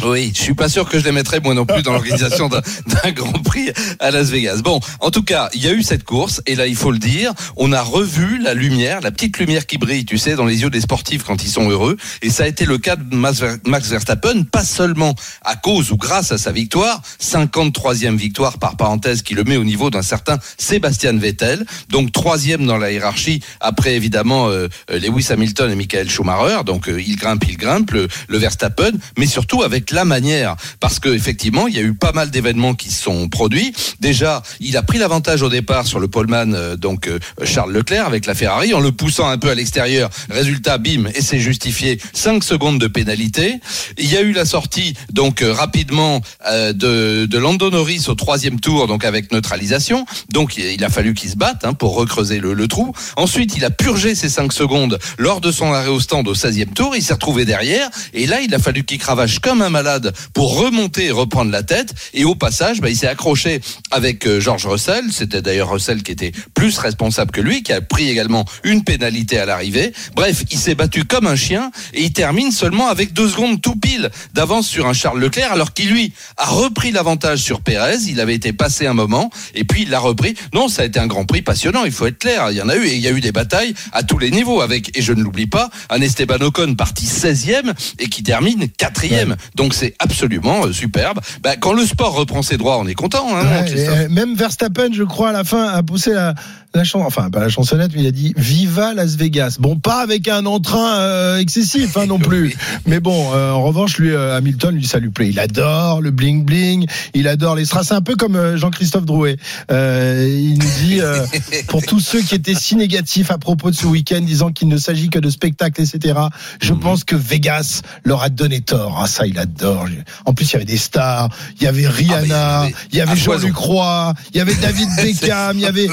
oui, je suis pas sûr que je les mettrais moi non plus dans l'organisation d'un Grand Prix à Las Vegas. Bon, en tout cas, il y a eu cette course et là, il faut le dire, on a revu la lumière, la petite lumière qui brille, tu sais, dans les yeux des sportifs quand ils sont heureux. Et ça a été le cas de Max Verstappen, pas seulement à cause ou grâce à sa victoire, 53e victoire par parenthèse qui le met au niveau d'un certain Sébastien Vettel, donc troisième dans la hiérarchie après évidemment euh, Lewis Hamilton et Michael Schumacher. Donc euh, il grimpe, il grimpe le, Verstappen, mais surtout avec la manière, parce que effectivement il y a eu pas mal d'événements qui se sont produits. Déjà, il a pris l'avantage au départ sur le poleman, euh, donc euh, Charles Leclerc avec la Ferrari, en le poussant un peu à l'extérieur. Résultat, bim, et c'est justifié 5 secondes de pénalité. Il y a eu la sortie donc euh, rapidement euh, de, de Lando Norris au troisième tour, donc avec neutralisation. Donc il a fallu qu'il se batte hein, pour recreuser le, le trou. Ensuite, il a purgé ses 5 secondes lors de son arrêt au stand au 16e tour. Il s'est retrouvé derrière. Et là, il a fallu qu'il cravache comme un malade pour remonter et reprendre la tête. Et au passage, bah, il s'est accroché avec euh, George Russell. C'était d'ailleurs Russell qui était plus responsable que lui, qui a pris également une pénalité à l'arrivée. Bref, il s'est battu comme un chien et il termine seulement avec deux secondes tout pile d'avance sur un Charles Leclerc, alors qu'il lui a repris l'avantage sur Pérez. Il avait été passé un moment et puis il l'a repris. Non, ça a été un Grand Prix passionnant. Il faut être clair. Il y en a eu et il y a eu des batailles à tous les niveaux avec et je ne l'oublie pas un Esteban Ocon parti 16e et qui termine 4e. Donc c'est absolument euh, superbe. Bah, quand le sport reprend ses droits, on est content. Hein, Ouais, Christophe et, euh, même Verstappen, je crois, à la fin, a poussé la, la chanson, enfin pas la chansonnette, mais il a dit Viva Las Vegas. Bon, pas avec un entrain euh, excessif hein, non *laughs* plus. Mais bon, euh, en revanche, lui, euh, Hamilton, lui, ça lui plaît. Il adore le bling bling, il adore les strass. C'est un peu comme euh, Jean-Christophe Drouet. Euh, il nous dit euh, *laughs* pour tous ceux qui étaient si négatifs à propos de ce week-end, disant qu'il ne s'agit que de spectacle, etc. Je pense que Vegas leur a donné tort. Ah ça, il adore. En plus, il y avait des stars, il y avait Rihanna, il y avait foison. Jean-Luc Roy, il y avait David *laughs* Beckham, il y avait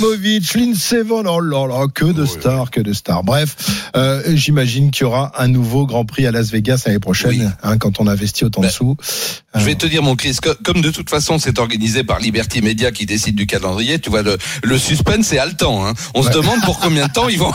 Ibrahimovic, Vonn. Oh là là, que de stars, que de stars. Bref, euh, j'imagine qu'il y aura un nouveau Grand Prix à Las Vegas l'année prochaine, hein, quand on investit autant de sous. Je vais te dire, mon Chris, que- comme de toute façon c'est organisé par Liberty Media qui décide du calendrier, tu vois, le, le suspense est haletant. Hein. On se demande pour combien de temps ils vont.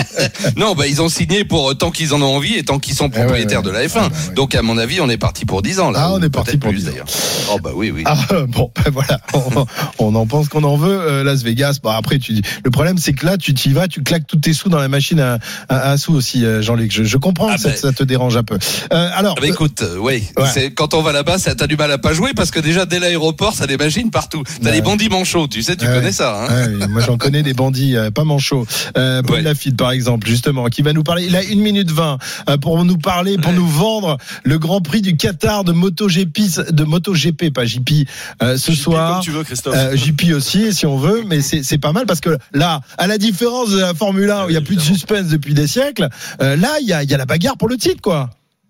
*laughs* non, bah ils ont signé pour euh, tant qu'ils en ont envie et tant qu'ils sont propriétaires de la F1. Donc à mon avis, on est parti pour 10 ans là. Ah, on est parti pour plus, 10 ans. d'ailleurs. Oh bah oui, oui. Ah bon, ben voilà, on, on en pense qu'on en veut. euh, Las Vegas. Bon après, tu dis. Le problème, c'est que là, tu t'y vas, tu claques tous tes sous dans la machine à, à, à sous aussi, euh, Jean-Luc. Je, je comprends que ça, ben. ça te dérange un peu. Euh, alors, Ah bah écoute, euh, oui, Ouais. c'est quand on va là-bas, t'as du mal à pas jouer parce que déjà dès l'aéroport, ça des machines partout. T'as Ouais. les bandits manchots, tu sais, tu Ouais. connais ça. Hein Ouais, oui, moi j'en connais des bandits, euh, pas manchots. Euh, Paul Lafitte par exemple, justement, qui va nous parler. Il a une minute 20 euh, pour nous parler, pour nous vendre le Grand Prix du Qatar de MotoGP, de MotoGP, pas JP, euh, ce soir. comme tu veux, Christophe. Euh, JP aussi, si on veut, mais c'est c'est pas mal parce que là, à la différence de la Formule 1 où il y a plus de suspense depuis des siècles, euh, là il y a, il y a la bagarre pour le titre, quoi.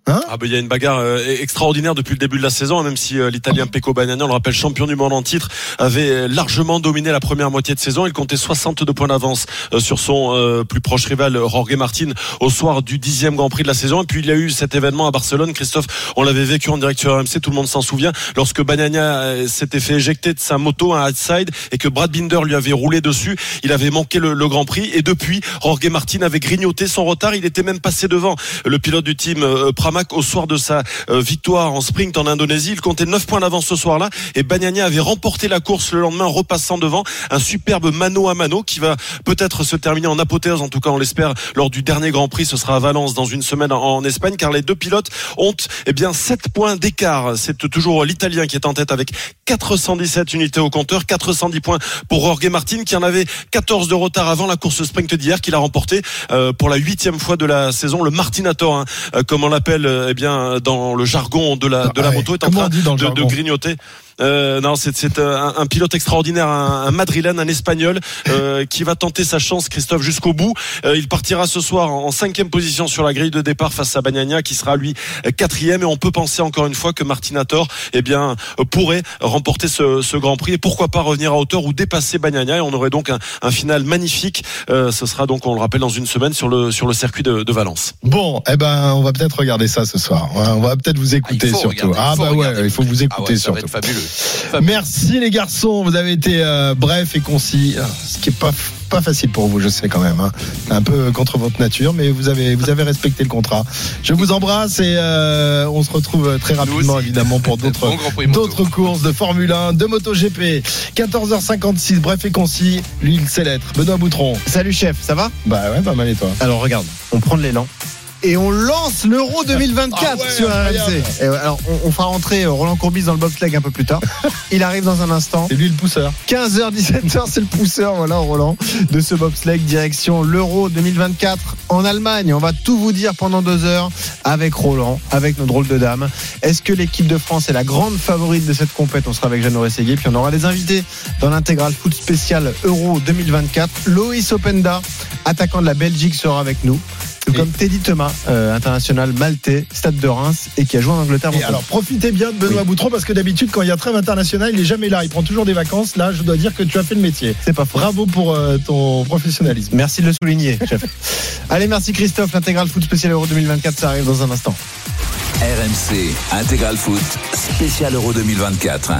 Hein Ah ben il y a une bagarre euh, extraordinaire depuis le début de la saison, hein, même si euh, l'Italien Pecco Bagnaia, on le rappelle champion du monde en titre, avait euh, largement dominé la première moitié de saison. Il comptait 62 points d'avance euh, sur son euh, plus proche rival Jorge Martin au soir du dixième Grand Prix de la saison. Et puis il y a eu cet événement à Barcelone, Christophe, on l'avait vécu en direct sur RMC, tout le monde s'en souvient, lorsque Bagnaia euh, s'était fait éjecter de sa moto un outside et que Brad Binder lui avait roulé dessus. Il avait manqué le, le Grand Prix et depuis, Jorge Martin avait grignoté son retard. Il était même passé devant le pilote du team euh, Pramac au soir de sa euh, victoire en sprint en Indonésie. Il comptait 9 points d'avance ce soir-là et Bagnaia avait remporté la course le lendemain en repassant devant un superbe mano à mano qui va peut-être se terminer en apothéose, en tout cas on l'espère, lors du dernier Grand Prix. Ce sera à Valence dans une semaine en, Espagne car les deux pilotes ont eh bien 7 points d'écart. C'est toujours l'Italien qui est en tête avec 417 unités au compteur, 410 points pour Jorge Martin qui en avait 14 de retard avant la course sprint d'hier qu'il a remporté euh, pour la huitième fois de la saison. Le Martinator, hein, euh, comme on l'appelle eh bien dans le jargon de la de la Ah, ouais. moto, est en train de, grignoter. Euh, non, c'est c'est un, un pilote extraordinaire, un, un madrilène, un espagnol euh, qui va tenter sa chance, Christophe, jusqu'au bout. Euh, il partira ce soir en, cinquième position sur la grille de départ face à Bagnaia, qui sera lui euh, quatrième. Et on peut penser encore une fois que Martinator, eh bien, euh, pourrait remporter ce, ce Grand Prix et pourquoi pas revenir à hauteur ou dépasser Bagnaia. Et on aurait donc un, un final magnifique. Euh, ce sera donc, on le rappelle, dans une semaine sur le sur le circuit de, de Valence. Bon, eh ben, on va peut-être regarder ça ce soir. On va peut-être vous écouter faut surtout. regarder, ah il faut bah ouais, il faut vous Ah écouter ouais, ça va surtout. Merci les garçons, vous avez été euh, bref et concis, ce qui est pas pas facile pour vous, je sais quand même. Hein. Un peu contre votre nature, mais vous avez vous avez respecté le contrat. Je vous embrasse et euh, on se retrouve très rapidement évidemment pour *laughs* d'autres Bon d'autres courses de Formule 1, de MotoGP. 14h56, bref et concis. Lui, il sait l'être. Benoît Boutron. Salut chef, ça va? Bah ouais, pas mal et toi? Alors regarde, on prend de l'élan. Et on lance l'Euro 2024 Ah ouais, sur. RMC. Et alors, on, on fera rentrer euh, Roland Courbis dans le bobsleigh un peu plus tard. *laughs* Il arrive dans un instant. C'est lui le pousseur. 15h, 17h, c'est le pousseur, voilà, Roland, de ce bobsleigh direction l'Euro 2024 en Allemagne. On va tout vous dire pendant deux heures avec Roland, avec nos drôles de dames. Est-ce que l'équipe de France est la grande favorite de cette compète? On sera avec Jeannot Rességuier, puis on aura des invités dans l'intégral foot spécial Euro 2024. Loïs Openda, attaquant de la Belgique, sera avec nous. Comme Teddy Thomas, euh, international maltais, Stade de Reims, et qui a joué en Angleterre. Et alors profitez bien de Benoît Boutron parce que d'habitude quand il y a trêve international il est jamais là, il prend toujours des vacances. Là je dois dire que tu as fait le métier. C'est pas faux. Bravo pour euh, ton professionnalisme. Merci de le souligner, chef. *laughs* Allez, merci Christophe. L'intégral foot spécial Euro 2024, ça arrive dans un instant. RMC Intégral Foot spécial Euro 2024.